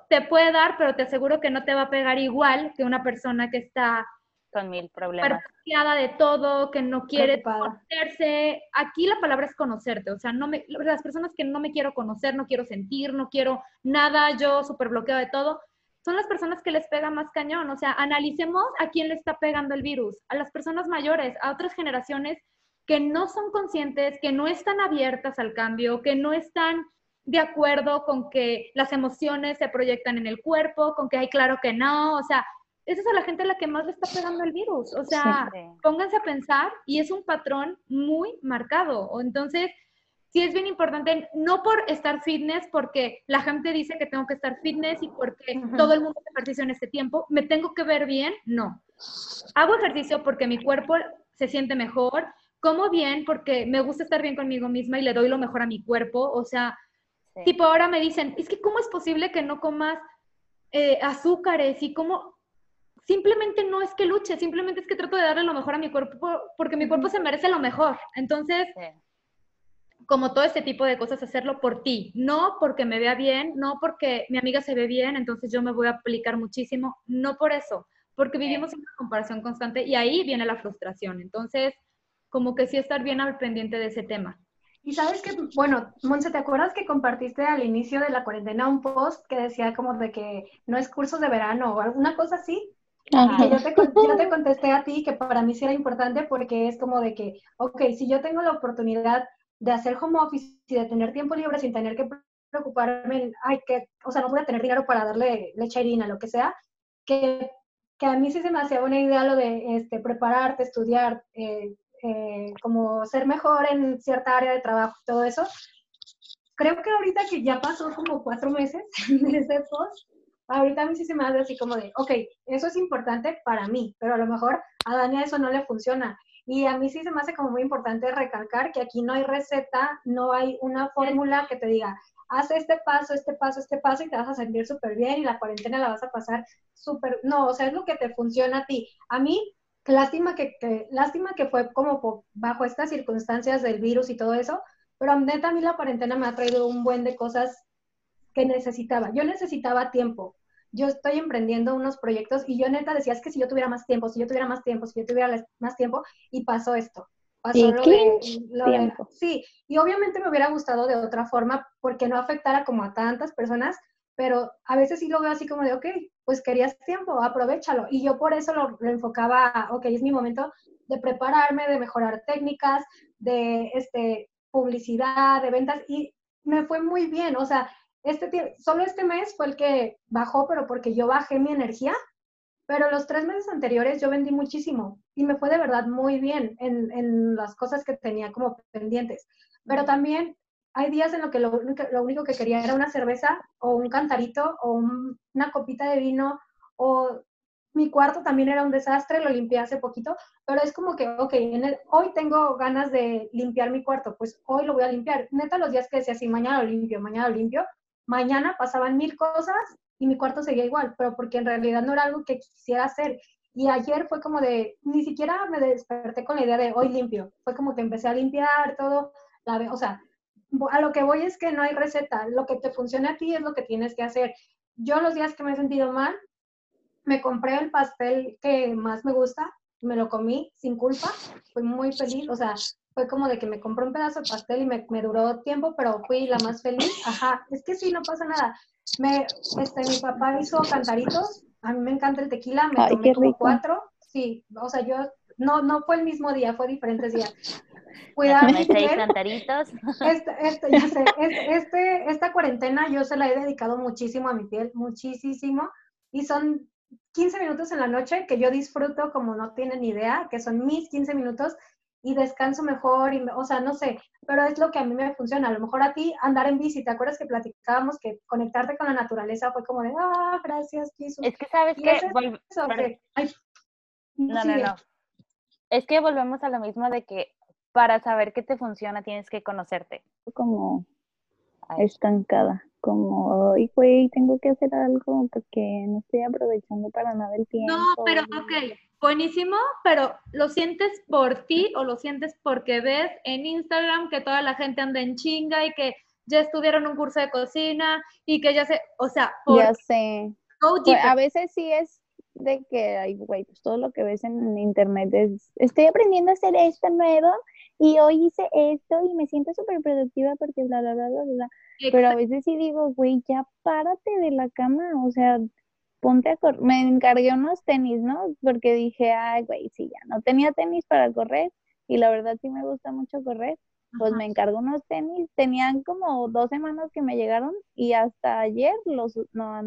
te puede dar, pero te aseguro que no te va a pegar igual que una persona que está con mil problemas. de todo, que no quiere conocerse. Aquí la palabra es conocerte, o sea, no me, las personas que no me quiero conocer, no quiero sentir, no quiero nada, yo súper bloqueo de todo, son las personas que les pega más cañón. O sea, analicemos a quién le está pegando el virus, a las personas mayores, a otras generaciones que no son conscientes, que no están abiertas al cambio, que no están de acuerdo con que las emociones se proyectan en el cuerpo, con que hay claro que no, o sea, esa es a la gente a la que más le está pegando el virus. O sea, pónganse a pensar y es un patrón muy marcado. Entonces, sí es bien importante, no por estar fitness, porque la gente dice que tengo que estar fitness y porque todo el mundo hace ejercicio en este tiempo, me tengo que ver bien, no. Hago ejercicio porque mi cuerpo se siente mejor, como bien porque me gusta estar bien conmigo misma y le doy lo mejor a mi cuerpo, o sea, tipo ahora me dicen, es que ¿cómo es posible que no comas eh, azúcares y cómo simplemente no es que luche, simplemente es que trato de darle lo mejor a mi cuerpo porque mi cuerpo se merece lo mejor. Entonces, como todo este tipo de cosas, hacerlo por ti, no porque me vea bien, no porque mi amiga se ve bien, entonces yo me voy a aplicar muchísimo, no por eso, porque vivimos en una comparación constante y ahí viene la frustración. Entonces, como que sí estar bien al pendiente de ese tema. Y sabes que, bueno, Monse, ¿te acuerdas que compartiste al inicio de la cuarentena un post que decía como de que no es cursos de verano o alguna cosa así? Y yo te, yo te contesté a ti que para mí sí era importante porque es como de que, ok, si yo tengo la oportunidad de hacer home office y de tener tiempo libre sin tener que preocuparme, ay, que, o sea, no voy a tener dinero para darle leche a lo que sea, que, que a mí sí se me hacía buena idea lo de este, prepararte, estudiar, eh, eh, como ser mejor en cierta área de trabajo todo eso. Creo que ahorita que ya pasó como cuatro meses desde post, ahorita a mí sí se me hace así como de, ok, eso es importante para mí, pero a lo mejor a Dania eso no le funciona. Y a mí sí se me hace como muy importante recalcar que aquí no hay receta, no hay una fórmula que te diga, haz este paso, este paso, este paso y te vas a sentir súper bien y la cuarentena la vas a pasar súper, no, o sea, es lo que te funciona a ti. A mí, lástima que, lástima que fue como bajo estas circunstancias del virus y todo eso, pero neta a mí la cuarentena me ha traído un buen de cosas que necesitaba. Yo necesitaba tiempo. Yo estoy emprendiendo unos proyectos y yo neta decía, es que si yo tuviera más tiempo, si yo tuviera más tiempo, si yo tuviera más tiempo, y pasó esto. Pasó lo, de, Sí, y obviamente me hubiera gustado de otra forma porque no afectara como a tantas personas, pero a veces sí lo veo así como de, ok, pues querías tiempo, aprovechalo. Y yo por eso lo, enfocaba, ok, es mi momento de prepararme, de mejorar técnicas, de este, publicidad, de ventas, y me fue muy bien, o sea, este, solo este mes fue el que bajó, pero porque yo bajé mi energía, pero los tres meses anteriores yo vendí muchísimo y me fue de verdad muy bien en, en las cosas que tenía como pendientes. Pero también hay días en los que lo, lo, único que quería era una cerveza o un cantarito o una copita de vino o mi cuarto también era un desastre, lo limpié hace poquito, pero es como que, ok, hoy tengo ganas de limpiar mi cuarto, pues hoy lo voy a limpiar. Neta, los días que decía así, mañana lo limpio, mañana lo limpio, mañana pasaban mil cosas y mi cuarto seguía igual, pero porque en realidad no era algo que quisiera hacer. Y ayer fue como de, ni siquiera me desperté con la idea de hoy limpio, fue como que empecé a limpiar todo, la, o sea, a lo que voy es que no hay receta, lo que te funciona a ti es lo que tienes que hacer. Yo los días que me he sentido mal, me compré el pastel que más me gusta, me lo comí sin culpa, fui muy feliz, o sea, fue como de que me compré un pedazo de pastel y me, me, duró tiempo, pero fui la más feliz. Ajá, es que sí, no pasa nada. Me, este, mi papá hizo cantaritos, a mí me encanta el tequila, me tomé como cuatro. Sí, o sea, yo, no, no fue el mismo día, fue diferentes días. Cuidado. cantaritos. Este, este, ya sé, este, esta cuarentena yo se la he dedicado muchísimo a mi piel, muchísimo. Y son 15 minutos en la noche que yo disfruto como no tienen idea, que son mis 15 minutos y descanso mejor, y, o sea, no sé, pero es lo que a mí me funciona. A lo mejor a ti andar en bici, ¿te acuerdas que platicábamos que conectarte con la naturaleza fue como de, ah, gracias, Jesús. Es que sabes que... no, no, no. Es que volvemos a lo mismo de que para saber qué te funciona tienes que conocerte. Como estancada, como, hoy güey, tengo que hacer algo porque no estoy aprovechando para nada el tiempo. No, pero ok, buenísimo, pero ¿lo sientes por ti o lo sientes porque ves en Instagram que toda la gente anda en chinga y que ya estudiaron un curso de cocina y que ya se, o sea, ya sé. Pues, a veces sí es de que, ay, güey, pues todo lo que ves en internet es, estoy aprendiendo a hacer esto nuevo y hoy hice esto y me siento súper productiva porque bla, bla, bla, bla, bla. Pero a veces sí digo, güey, ya párate de la cama, o sea, ponte a correr. Me encargué unos tenis, ¿no? Porque dije, ay, güey, sí, ya no tenía tenis para correr y la verdad sí me gusta mucho correr. Pues me encargo unos tenis, tenían como dos semanas que me llegaron y hasta ayer los, no,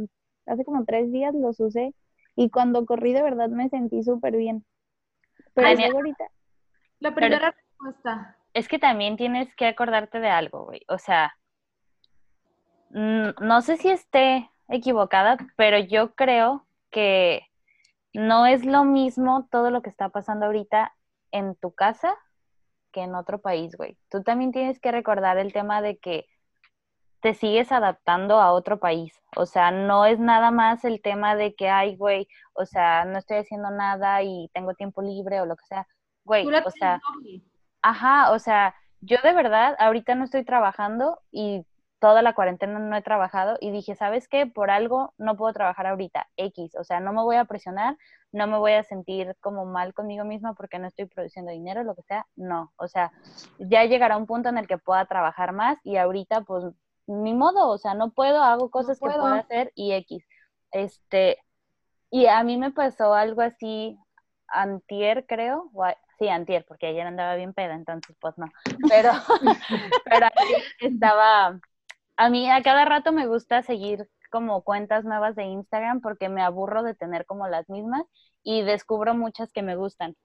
hace como tres días los usé y cuando corrí de verdad me sentí súper bien. Pero ahorita... La primera respuesta. Es que también tienes que acordarte de algo, güey. O sea, no sé si esté equivocada, pero yo creo que no es lo mismo todo lo que está pasando ahorita en tu casa que en otro país, güey. Tú también tienes que recordar el tema de que te sigues adaptando a otro país. O sea, no es nada más el tema de que, ay, güey, o sea, no estoy haciendo nada y tengo tiempo libre o lo que sea. Güey, o sea, ajá, o sea, yo de verdad ahorita no estoy trabajando y toda la cuarentena no he trabajado y dije, ¿sabes qué? Por algo no puedo trabajar ahorita, X, o sea, no me voy a presionar, no me voy a sentir como mal conmigo misma porque no estoy produciendo dinero, lo que sea, no, o sea, ya llegará un punto en el que pueda trabajar más y ahorita pues ni modo, o sea, no puedo, hago cosas que puedo hacer y X. Este, y a mí me pasó algo así antier, creo, sí, antier, porque ayer andaba bien peda, entonces pues no, pero, pero estaba a mí a cada rato me gusta seguir como cuentas nuevas de Instagram porque me aburro de tener como las mismas y descubro muchas que me gustan.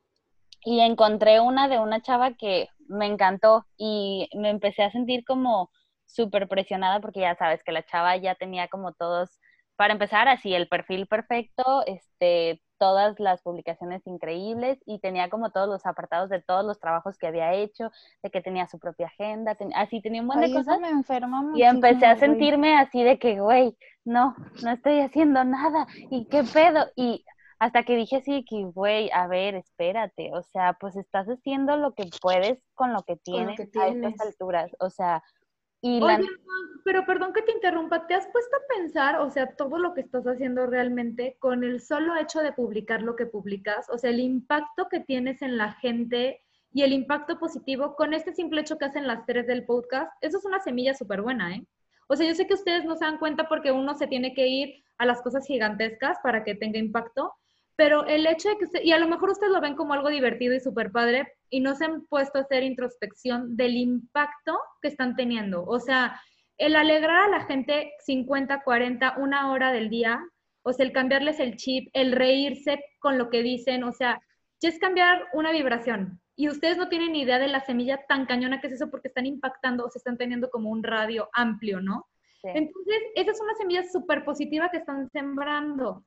Y encontré una de una chava que me encantó y me empecé a sentir como súper presionada porque ya sabes que la chava ya tenía como todos, para empezar así, el perfil perfecto, este, todas las publicaciones increíbles y tenía como todos los apartados de todos los trabajos que había hecho, de que tenía su propia agenda, así tenía un buen de cosas. y empecé a sentirme así de que, güey, no, no estoy haciendo nada y qué pedo. Y hasta que dije así que, güey, a ver, espérate, o sea, pues estás haciendo lo que puedes con lo que tienes, lo que tienes. a estas alturas, o sea, Oye, pero perdón que te interrumpa, ¿te has puesto a pensar, o sea, todo lo que estás haciendo realmente con el solo hecho de publicar lo que publicas? O sea, el impacto que tienes en la gente y el impacto positivo con este simple hecho que hacen las tres del podcast, eso es una semilla súper buena, ¿eh? O sea, yo sé que ustedes no se dan cuenta porque uno se tiene que ir a las cosas gigantescas para que tenga impacto, pero el hecho de que y a lo mejor ustedes lo ven como algo divertido y súper padre, y no se han puesto a hacer introspección del impacto que están teniendo. O sea, el alegrar a la gente 50, 40, una hora del día, o sea, el cambiarles el chip, el reírse con lo que dicen, o sea, ya es cambiar una vibración. Y ustedes no tienen ni idea de la semilla tan cañona que es eso porque están impactando o se están teniendo como un radio amplio, ¿no? Entonces, esa es una semilla súper positiva que están sembrando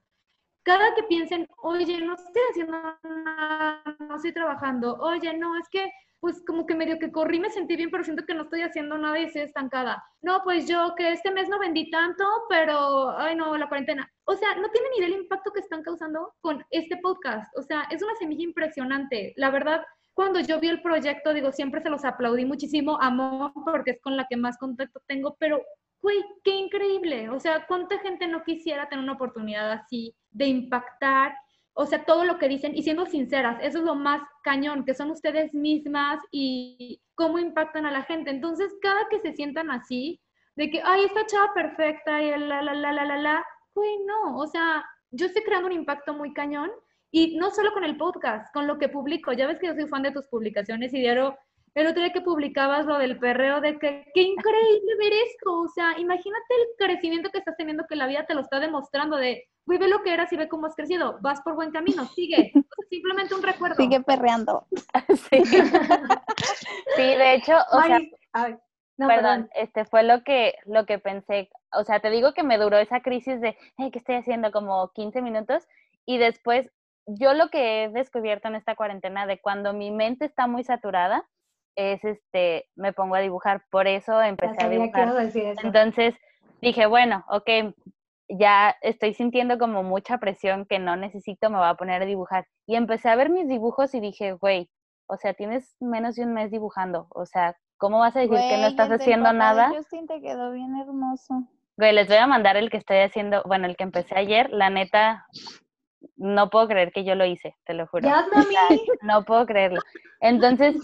cada que piensen, oye, no estoy haciendo nada, no estoy trabajando, oye, no, es que, pues como que medio que corrí, me sentí bien, pero siento que no estoy haciendo nada y estoy estancada. No, pues yo que este mes no vendí tanto, pero, ay, no, la cuarentena. O sea, no tienen ni idea del impacto que están causando con este podcast. O sea, es una semilla impresionante. La verdad, cuando yo vi el proyecto, digo, siempre se los aplaudí muchísimo, amo, porque es con la que más contacto tengo, pero güey, qué increíble. O sea, ¿cuánta gente no quisiera tener una oportunidad así de impactar? O sea, todo lo que dicen y siendo sinceras, eso es lo más cañón, que son ustedes mismas y cómo impactan a la gente. Entonces, cada que se sientan así, de que, ay, esta chava perfecta y la, la, la, la, la, la, güey, no. O sea, yo estoy creando un impacto muy cañón y no solo con el podcast, con lo que publico. Ya ves que yo soy fan de tus publicaciones y diario el otro día que publicabas lo del perreo, de que qué increíble ver esto. O sea, imagínate el crecimiento que estás teniendo, que la vida te lo está demostrando de, güey, ve lo que eras y ve cómo has crecido. Vas por buen camino, sigue. simplemente un recuerdo. Sigue perreando. sí. sí, de hecho, o sea, perdón, este fue lo que, lo que pensé. O sea, te digo que me duró esa crisis de, hey, ¿qué estoy haciendo? Como 15 minutos. Y después, yo lo que he descubierto en esta cuarentena de cuando mi mente está muy saturada, es este, me pongo a dibujar, por eso empecé a dibujar. Entonces dije, bueno, ok, ya estoy sintiendo como mucha presión que no necesito, me voy a poner a dibujar. Y empecé a ver mis dibujos y dije, güey, o sea, tienes menos de un mes dibujando, o sea, ¿cómo vas a decir que no estás haciendo nada? Justin te quedó bien hermoso. Güey, les voy a mandar el que estoy haciendo, bueno, el que empecé ayer, la neta, no puedo creer que yo lo hice, te lo juro. Ya, mami. no puedo creerlo. Entonces, ¿No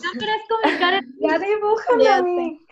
comunicar? Ya dibújame Ya a mí.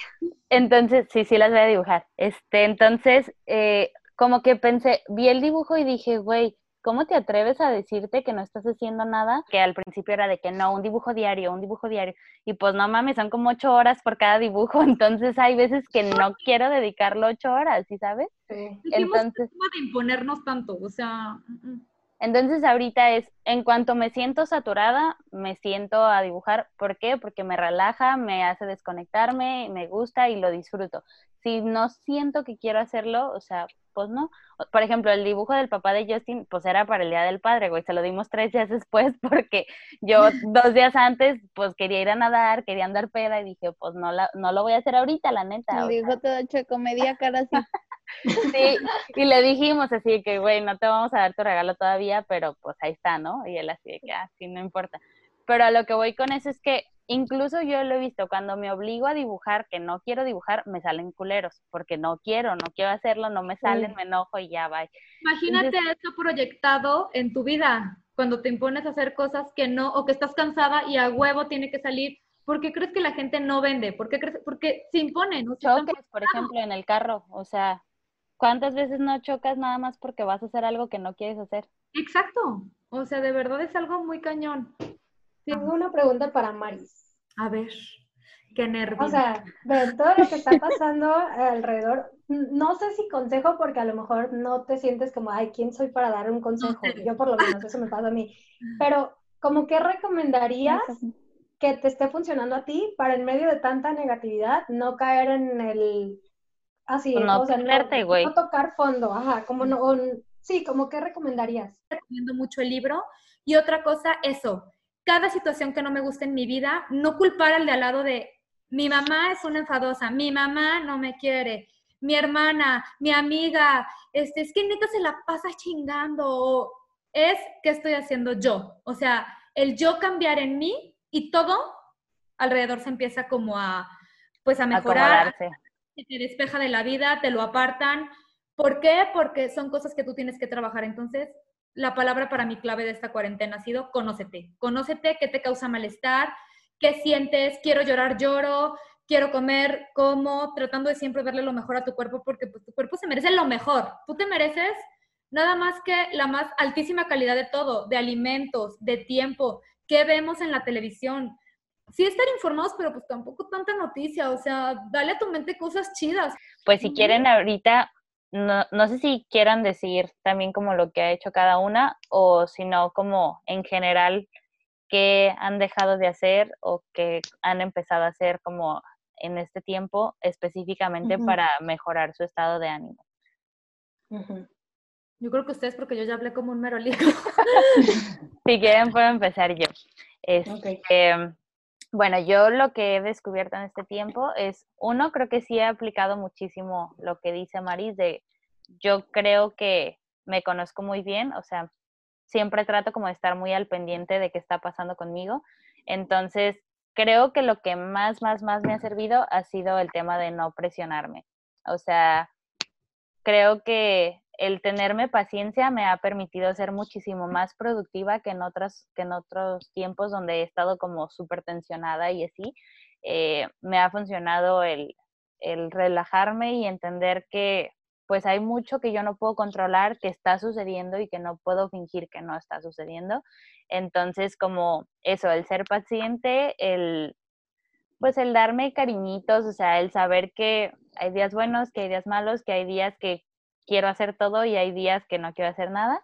entonces, sí, sí las voy a dibujar. Este, entonces, eh, como que pensé, vi el dibujo y dije, güey, ¿cómo te atreves a decirte que no estás haciendo nada? Que al principio era de que no, un dibujo diario, un dibujo diario. Y pues no mames, son como ocho horas por cada dibujo, entonces hay veces que no quiero dedicarlo ocho horas, ¿sí sabes? Sí. Entonces, Entonces, de imponernos tanto, o sea, mm, mm. Entonces ahorita es, en cuanto me siento saturada, me siento a dibujar. ¿Por qué? Porque me relaja, me hace desconectarme, me gusta y lo disfruto. Si no siento que quiero hacerlo, o sea, pues no. Por ejemplo, el dibujo del papá de Justin, pues era para el Día del Padre, güey. Se lo dimos tres días después porque yo dos días antes, pues quería ir a nadar, quería andar peda y dije, pues no, la, no lo voy a hacer ahorita, la neta. Me dijo todo hecho media cara así. Sí, y le dijimos así que, güey, no te vamos a dar tu regalo todavía, pero pues ahí está, ¿no? Y él así de que, ah, sí, no importa. Pero a lo que voy con eso es que incluso yo lo he visto, cuando me obligo a dibujar, que no quiero dibujar, me salen culeros, porque no quiero, no quiero hacerlo, no me salen, me enojo y ya, bye. Imagínate eso proyectado en tu vida, cuando te impones a hacer cosas que no, o que estás cansada y a huevo tiene que salir. ¿Por qué crees que la gente no vende? ¿Por qué crees? Porque se imponen. o sea, están Choques, por ejemplo, en el carro, o sea, ¿cuántas veces no chocas nada más porque vas a hacer algo que no quieres hacer? Exacto. O sea, de verdad es algo muy cañón. Tengo una pregunta para Maris. A ver, qué nervio. O sea, de todo lo que está pasando alrededor, no sé si consejo, porque a lo mejor no te sientes como, ay, ¿quién soy para dar un consejo? Yo por lo menos, eso me pasa a mí. Pero, ¿como qué recomendarías que te esté funcionando a ti para en medio de tanta negatividad no caer en el... Así, No o sea, no, perderte, güey. no tocar fondo, ajá, como no, o- sí, como qué recomendarías. recomiendo mucho el libro. Y otra cosa, eso, cada situación que no me gusta en mi vida, no culpar al de al lado de mi mamá es una enfadosa, mi mamá no me quiere, mi hermana, mi amiga, este, es que neta se la pasa chingando, o es que estoy haciendo yo. O sea, el yo cambiar en mí y todo alrededor se empieza como a, pues a mejorar, Acomodarse. Te despeja de la vida, te lo apartan. ¿Por qué? Porque son cosas que tú tienes que trabajar. Entonces, la palabra para mí clave de esta cuarentena ha sido conócete. Conócete qué te causa malestar, qué sientes, quiero llorar, lloro, quiero comer, como, tratando de siempre darle lo mejor a tu cuerpo porque pues, tu cuerpo se merece lo mejor. Tú te mereces nada más que la más altísima calidad de todo, de alimentos, de tiempo, que vemos en la televisión. Sí estar informados, pero pues tampoco tanta noticia, o sea, dale a tu mente cosas chidas. Pues si quieren ahorita, no, no sé si quieran decir también como lo que ha hecho cada una o si no como en general qué han dejado de hacer o qué han empezado a hacer como en este tiempo específicamente para mejorar su estado de ánimo. Yo creo que ustedes, porque yo ya hablé como un merolico. Si quieren puedo empezar yo. Este, Bueno, yo lo que he descubierto en este tiempo es, uno, creo que sí he aplicado muchísimo lo que dice Maris de, yo creo que me conozco muy bien, o sea, siempre trato como de estar muy al pendiente de qué está pasando conmigo. Entonces, creo que lo que más, más, más me ha servido ha sido el tema de no presionarme. O sea, creo que el tenerme paciencia me ha permitido ser muchísimo más productiva que en otros, que en otros tiempos donde he estado como súper tensionada y así. Eh, me ha funcionado el, el relajarme y entender que pues hay mucho que yo no puedo controlar, que está sucediendo y que no puedo fingir que no está sucediendo. Entonces, como eso, el ser paciente, el pues el darme cariñitos, o sea, el saber que hay días buenos, que hay días malos, que hay días que quiero hacer todo y hay días que no quiero hacer nada.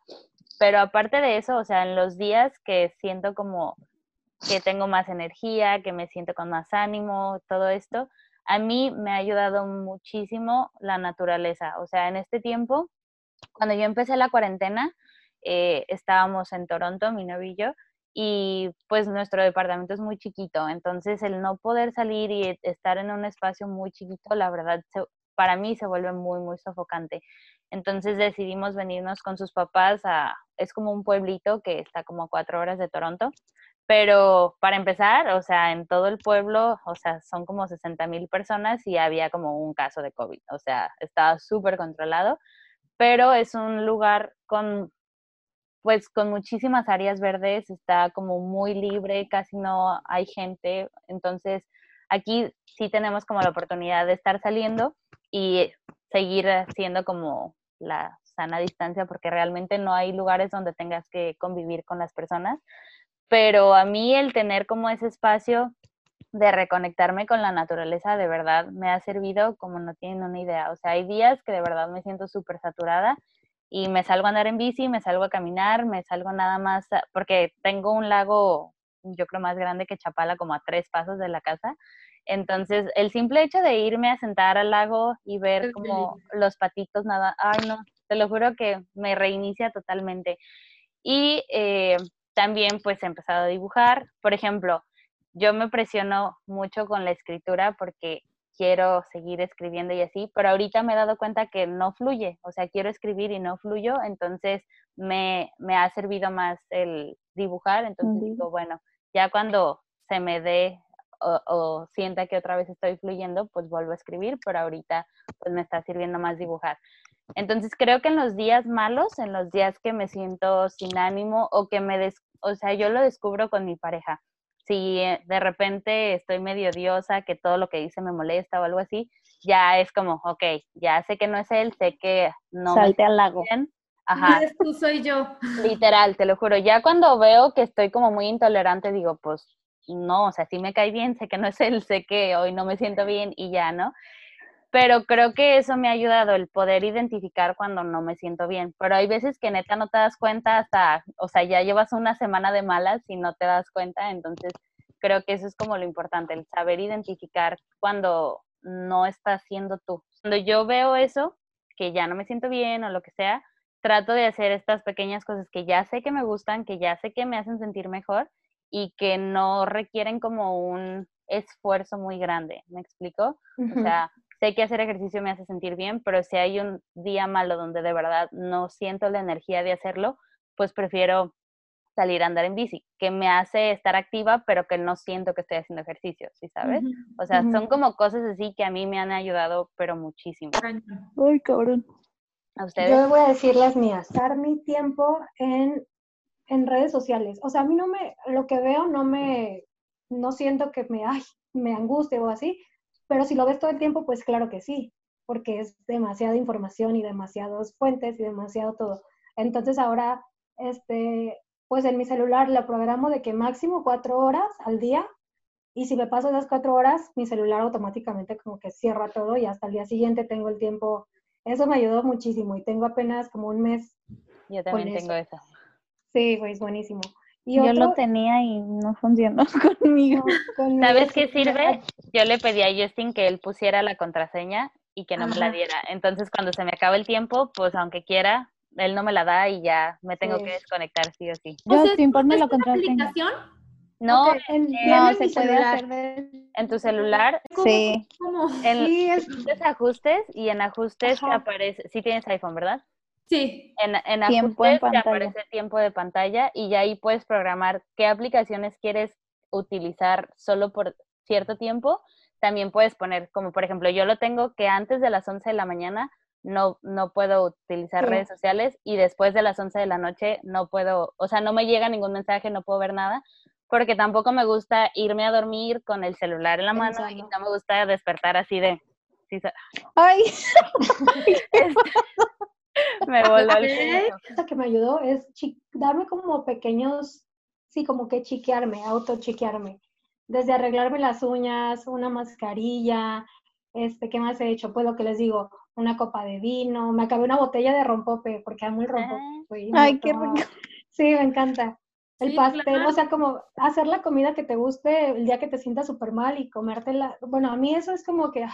Pero aparte de eso, o sea, en los días que siento como que tengo más energía, que me siento con más ánimo, todo esto, a mí me ha ayudado muchísimo la naturaleza. O sea, en este tiempo, cuando yo empecé la cuarentena, eh, estábamos en Toronto, mi novio y yo, y pues nuestro departamento es muy chiquito, entonces el no poder salir y estar en un espacio muy chiquito, la verdad, se, para mí se vuelve muy, muy sofocante. Entonces decidimos venirnos con sus papás a, es como un pueblito que está como a cuatro horas de Toronto, pero para empezar, o sea, en todo el pueblo, o sea, son como 60 mil personas y había como un caso de COVID, o sea, estaba súper controlado, pero es un lugar con pues con muchísimas áreas verdes, está como muy libre, casi no hay gente, entonces aquí sí tenemos como la oportunidad de estar saliendo y seguir haciendo como la sana distancia porque realmente no hay lugares donde tengas que convivir con las personas, pero a mí el tener como ese espacio de reconectarme con la naturaleza de verdad me ha servido como no tienen una idea. O sea, hay días que de verdad me siento súper saturada y me salgo a andar en bici, me salgo a caminar, me salgo nada más, porque tengo un lago, yo creo más grande que Chapala, como a tres pasos de la casa. Entonces, el simple hecho de irme a sentar al lago y ver como los patitos nada, ay no, te lo juro que me reinicia totalmente. Y eh, también pues he empezado a dibujar. Por ejemplo, yo me presiono mucho con la escritura porque quiero seguir escribiendo y así, pero ahorita me he dado cuenta que no fluye, o sea, quiero escribir y no fluyo, entonces me, me ha servido más el dibujar, entonces digo, bueno, ya cuando se me dé o, o, sienta que otra vez estoy fluyendo, pues vuelvo a escribir, pero ahorita pues me está sirviendo más dibujar. Entonces creo que en los días malos, en los días que me siento sin ánimo o que me, des, o sea, yo lo descubro con mi pareja. Si eh, de repente estoy medio diosa, que todo lo que dice me molesta o algo así, ya es como, ok, ya sé que no es él, sé que no Salte al lago. Bien. Ajá. Tú soy yo. Literal, te lo juro. Ya cuando veo que estoy como muy intolerante, digo, pues no, o sea, sí me cae bien, sé que no es él, sé que hoy no me siento bien y ya, ¿no? pero creo que eso me ha ayudado el poder identificar cuando no me siento bien. Pero hay veces que neta no te das cuenta hasta, o sea, ya llevas una semana de malas y no te das cuenta, entonces creo que eso es como lo importante, el saber identificar cuando no estás siendo tú. Cuando yo veo eso, que ya no me siento bien o lo que sea, trato de hacer estas pequeñas cosas que ya sé que me gustan, que ya sé que me hacen sentir mejor y que no requieren como un esfuerzo muy grande, ¿me explico? O sea, sé que hacer ejercicio me hace sentir bien, pero si hay un día malo donde de verdad no siento la energía de hacerlo, pues prefiero salir a andar en bici, que me hace estar activa, pero que no siento que estoy haciendo ejercicio, ¿sí sabes? O sea, son como cosas así que a mí me han ayudado, pero muchísimo. Ay, cabrón. ¿A ustedes? Yo voy a decir las mías. Dar mi tiempo en, en redes sociales. O sea, a mí no me, lo que veo no me, no siento que me, ay, me angustie o así, pero si lo ves todo el tiempo, pues claro que sí, porque es demasiada información y demasiadas fuentes y demasiado todo. Entonces ahora, este, pues en mi celular lo programo de que máximo cuatro horas al día y si me paso esas cuatro horas, mi celular automáticamente como que cierra todo y hasta el día siguiente tengo el tiempo. Eso me ayudó muchísimo y tengo apenas como un mes. Yo también tengo eso. Sí, pues buenísimo. Y yo lo tenía y no funcionó conmigo. ¿Sabes qué sirve? Yo le pedí a Justin que él pusiera la contraseña y que no me la diera. Entonces, cuando se me acaba el tiempo, pues aunque quiera, él no me la da y ya me tengo que desconectar sí o sí. Justin, ponme la contraseña. aplicación? No, en, no se puede hacer de... en tu celular. Sí. ¿Cómo? En Sí, es- ajustes y en ajustes Ajá. aparece, sí tienes iPhone, ¿verdad? Sí. En, en Tiempo en ajustes te pantalla. aparece tiempo de pantalla y ya ahí puedes programar qué aplicaciones quieres utilizar solo por cierto tiempo. También puedes poner, como por ejemplo, yo lo tengo que antes de las 11 de la mañana no, no puedo utilizar Sí. redes sociales y después de las 11 de la noche no puedo, o sea, no me llega ningún mensaje, no puedo ver nada, porque tampoco me gusta irme a dormir con el celular en la mano y Pensando. no me gusta despertar así de... sí, Ay, me voló el cosa que me ayudó es darme como pequeños, sí, como que chiquearme, auto-chiquearme. Desde arreglarme las uñas, una mascarilla, este, ¿qué más he hecho? Pues lo que les digo, una copa de vino, me acabé una botella de rompope, porque amo el rompope. me Ay, qué rico. Sí, me encanta. El Sí, pastel, claro. o sea, como hacer la comida que te guste el día que te sientas súper mal y comértela. Bueno, a mí eso es como que, ay,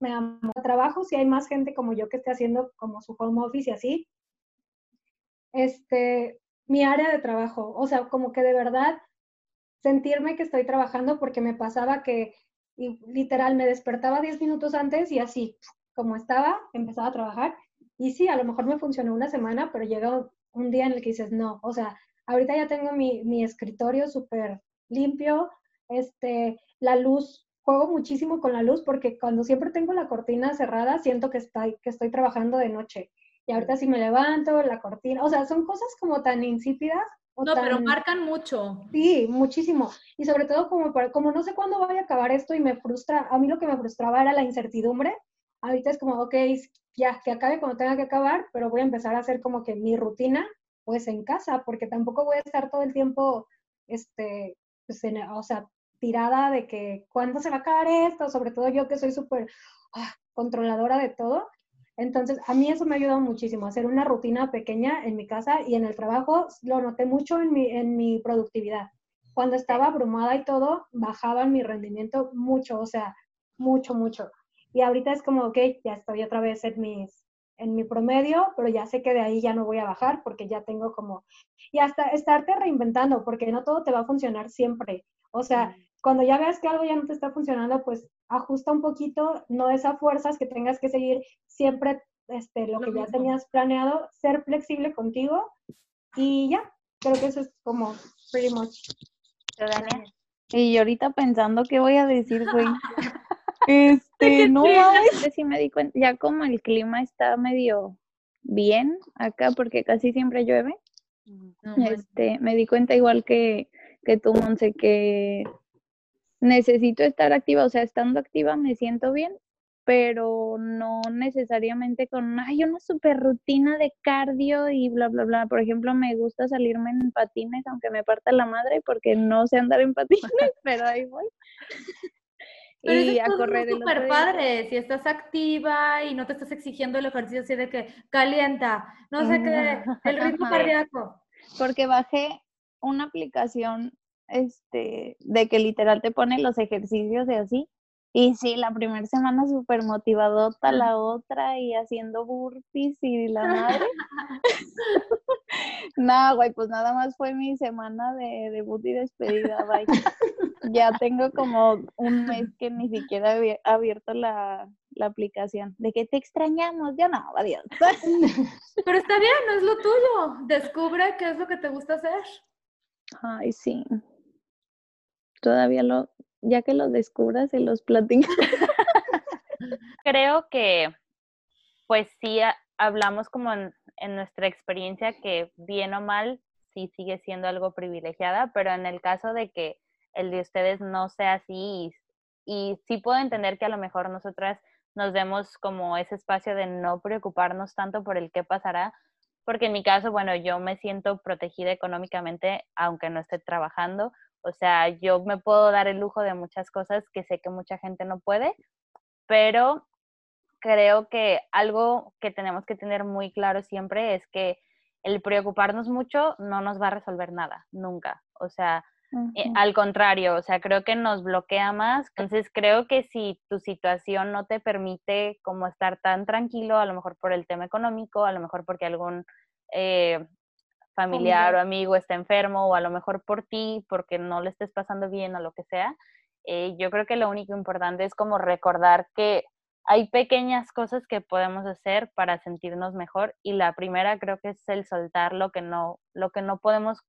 me amo. Trabajo si hay más gente como yo que esté haciendo como su home office y así. Este, mi área de trabajo, o sea, como que de verdad sentirme que estoy trabajando porque me pasaba que literal me despertaba 10 minutos antes y así, como estaba, empezaba a trabajar. Y sí, a lo mejor me funcionó una semana, pero llega un día en el que dices, no, o sea, ahorita ya tengo mi, mi escritorio súper limpio, este, la luz, juego muchísimo con la luz porque cuando siempre tengo la cortina cerrada siento que estoy, que estoy trabajando de noche y ahorita si me levanto, la cortina, o sea, son cosas como tan insípidas. no, pero marcan mucho. Sí, muchísimo. Y sobre todo como, como no sé cuándo vaya a acabar esto y me frustra, a mí lo que me frustraba era la incertidumbre. Ahorita es como, ok, ya, que acabe cuando tenga que acabar, pero voy a empezar a hacer como que mi rutina, pues en casa, porque tampoco voy a estar todo el tiempo, este, pues o sea, tirada de que cuándo se va a acabar esto, sobre todo yo que soy súper ah, controladora de todo. Entonces, a mí eso me ha ayudado muchísimo, hacer una rutina pequeña en mi casa y en el trabajo lo noté mucho en mi, en mi productividad. Cuando estaba abrumada y todo, bajaba mi rendimiento mucho, o sea, mucho, mucho. Y ahorita es como, ok, ya estoy otra vez en, mis, en mi promedio, pero ya sé que de ahí ya no voy a bajar porque ya tengo como... Y hasta estarte reinventando, porque no todo te va a funcionar siempre. O sea, cuando ya veas que algo ya no te está funcionando, pues ajusta un poquito, no es a fuerzas que tengas que seguir siempre este, lo, que ya tenías planeado, ser flexible contigo y ya, creo que eso es como pretty much. Y ahorita pensando qué voy a decir, güey. Este, no, sí me di cuenta, ya como el clima está medio bien acá, porque casi siempre llueve, este, me di cuenta igual que, que tú, Monse, que necesito estar activa, o sea, estando activa me siento bien, pero no necesariamente con, hay una super rutina de cardio y bla, bla, bla. Por ejemplo, me gusta salirme en patines, aunque me parta la madre, porque no sé andar en patines, pero ahí voy. Pero y a correr es súper padre, si estás activa y no te estás exigiendo el ejercicio así de que calienta, no sé qué, el ritmo cardíaco. Porque bajé una aplicación este, de que literal te pone los ejercicios y así. Y sí, la primera semana súper motivadota, la otra y haciendo burpees y la madre. no, güey, pues nada más fue mi semana de debut y despedida, bye ya tengo como un mes que ni siquiera he abierto la, aplicación. De que te extrañamos, ya no, adiós. Pero está bien, no es lo tuyo. Descubre qué es lo que te gusta hacer. Ay, sí. Todavía lo, ya que lo descubras, y los platicas. Creo que, pues sí, hablamos como en, nuestra experiencia que bien o mal, sí sigue siendo algo privilegiada, pero en el caso de que el de ustedes no sea así y, sí puedo entender que a lo mejor nosotras nos demos como ese espacio de no preocuparnos tanto por el qué pasará, porque en mi caso, bueno, yo me siento protegida económicamente aunque no esté trabajando, o sea, yo me puedo dar el lujo de muchas cosas que sé que mucha gente no puede, pero creo que algo que tenemos que tener muy claro siempre es que el preocuparnos mucho no nos va a resolver nada, nunca. O sea, eh, al contrario, o sea, creo que nos bloquea más. Entonces, creo que si tu situación no te permite como estar tan tranquilo, a lo mejor por el tema económico, a lo mejor porque algún eh, familiar o amigo está enfermo, o a lo mejor por ti, porque no le estés pasando bien o lo que sea, eh, yo creo que lo único importante es como recordar que hay pequeñas cosas que podemos hacer para sentirnos mejor y la primera creo que es el soltar lo que no, lo que no podemos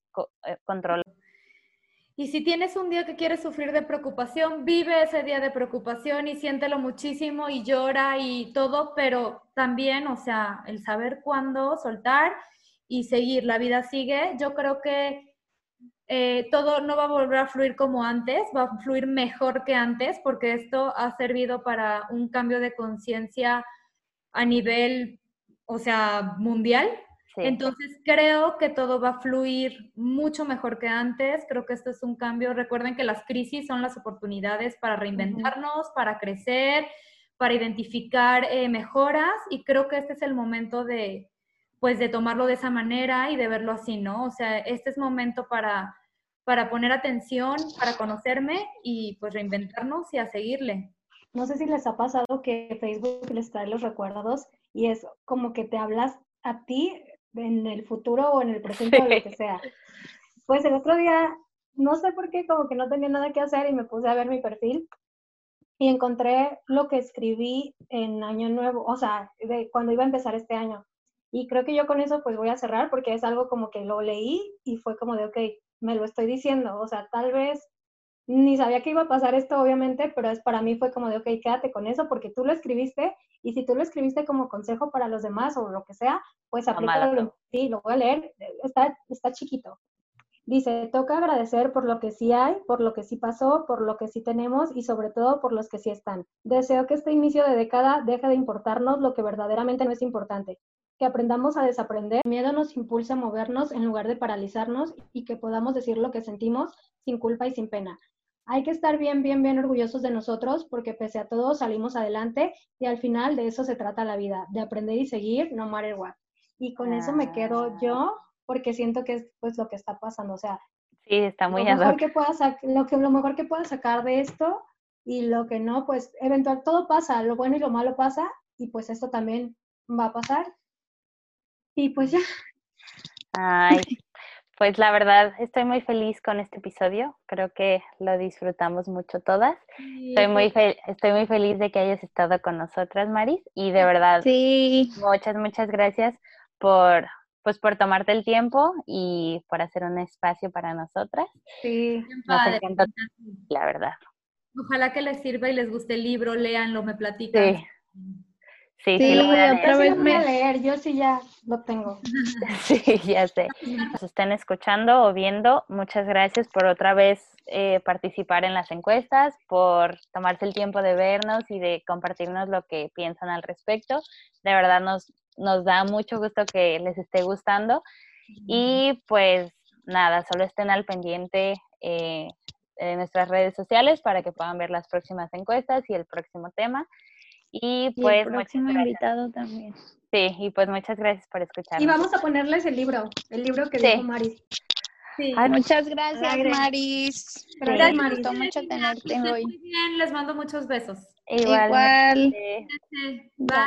controlar. Y si tienes un día que quieres sufrir de preocupación, vive ese día de preocupación y siéntelo muchísimo y llora y todo, pero también, o sea, el saber cuándo soltar y seguir, la vida sigue. Yo creo que eh, todo no va a volver a fluir como antes, va a fluir mejor que antes, porque esto ha servido para un cambio de conciencia a nivel, o sea, mundial, entonces creo que todo va a fluir mucho mejor que antes. Creo que esto es un cambio. Recuerden que las crisis son las oportunidades para reinventarnos, para crecer, para identificar eh, mejoras y creo que este es el momento de, pues, de tomarlo de esa manera y de verlo así, ¿no? O sea, este es momento para, para poner atención, para conocerme y pues reinventarnos y a seguirle. No sé si les ha pasado que Facebook les trae los recuerdos y es como que te hablas a ti en el futuro o en el presente o lo que sea. Pues el otro día, no sé por qué, como que no tenía nada que hacer y me puse a ver mi perfil y encontré lo que escribí en Año Nuevo, o sea, de cuando iba a empezar este año. Y creo que yo con eso pues voy a cerrar porque es algo como que lo leí y fue como de, ok, me lo estoy diciendo, o sea, tal vez ni sabía que iba a pasar esto, obviamente, pero es, para mí fue como de, ok, quédate con eso porque tú lo escribiste y si tú lo escribiste como consejo para los demás o lo que sea, pues aplícalo. Sí, lo voy a leer, está, está chiquito. Dice, toca agradecer por lo que sí hay, por lo que sí pasó, por lo que sí tenemos y sobre todo por los que sí están. Deseo que este inicio de década deje de importarnos lo que verdaderamente no es importante, que aprendamos a desaprender. El miedo nos impulsa a movernos en lugar de paralizarnos y que podamos decir lo que sentimos sin culpa y sin pena. Hay que estar bien, bien, bien orgullosos de nosotros porque pese a todo salimos adelante y al final de eso se trata la vida, de aprender y seguir no matter what. Y con eso me quedo ah. yo porque siento que es pues lo que está pasando, o sea, sí, está muy lo mejor que pueda lo que lo mejor que pueda sacar de esto y lo que no, pues eventual todo pasa, lo bueno y lo malo pasa y pues esto también va a pasar. Y pues ya. Ay, pues la verdad, estoy muy feliz con este episodio. Creo que lo disfrutamos mucho todas. Estoy muy estoy muy feliz de que hayas estado con nosotras, Maris, y de verdad, sí. muchas muchas gracias por pues por tomarte el tiempo y por hacer un espacio para nosotras. Sí, Nos la verdad. Ojalá que les sirva y les guste el libro, léanlo, me platican. Sí. Sí, sí, lo voy a otra vez voy a leer, yo sí ya lo tengo. Sí, ya sé. Nos estén escuchando o viendo, muchas gracias por otra vez eh, participar en las encuestas, por tomarse el tiempo de vernos y de compartirnos lo que piensan al respecto. De verdad nos nos da mucho gusto que les esté gustando. Y pues nada, solo estén al pendiente eh, en nuestras redes sociales para que puedan ver las próximas encuestas y el próximo tema. Y pues y invitado también. Sí, y pues muchas gracias por escuchar. Y vamos a ponerles el libro, el libro que dijo Maris. Sí. muchas gracias, Maris. Gracias, Maris. Me gustó mucho tenerte hoy. Muy bien, les mando muchos besos. Igual. Igual. Bye.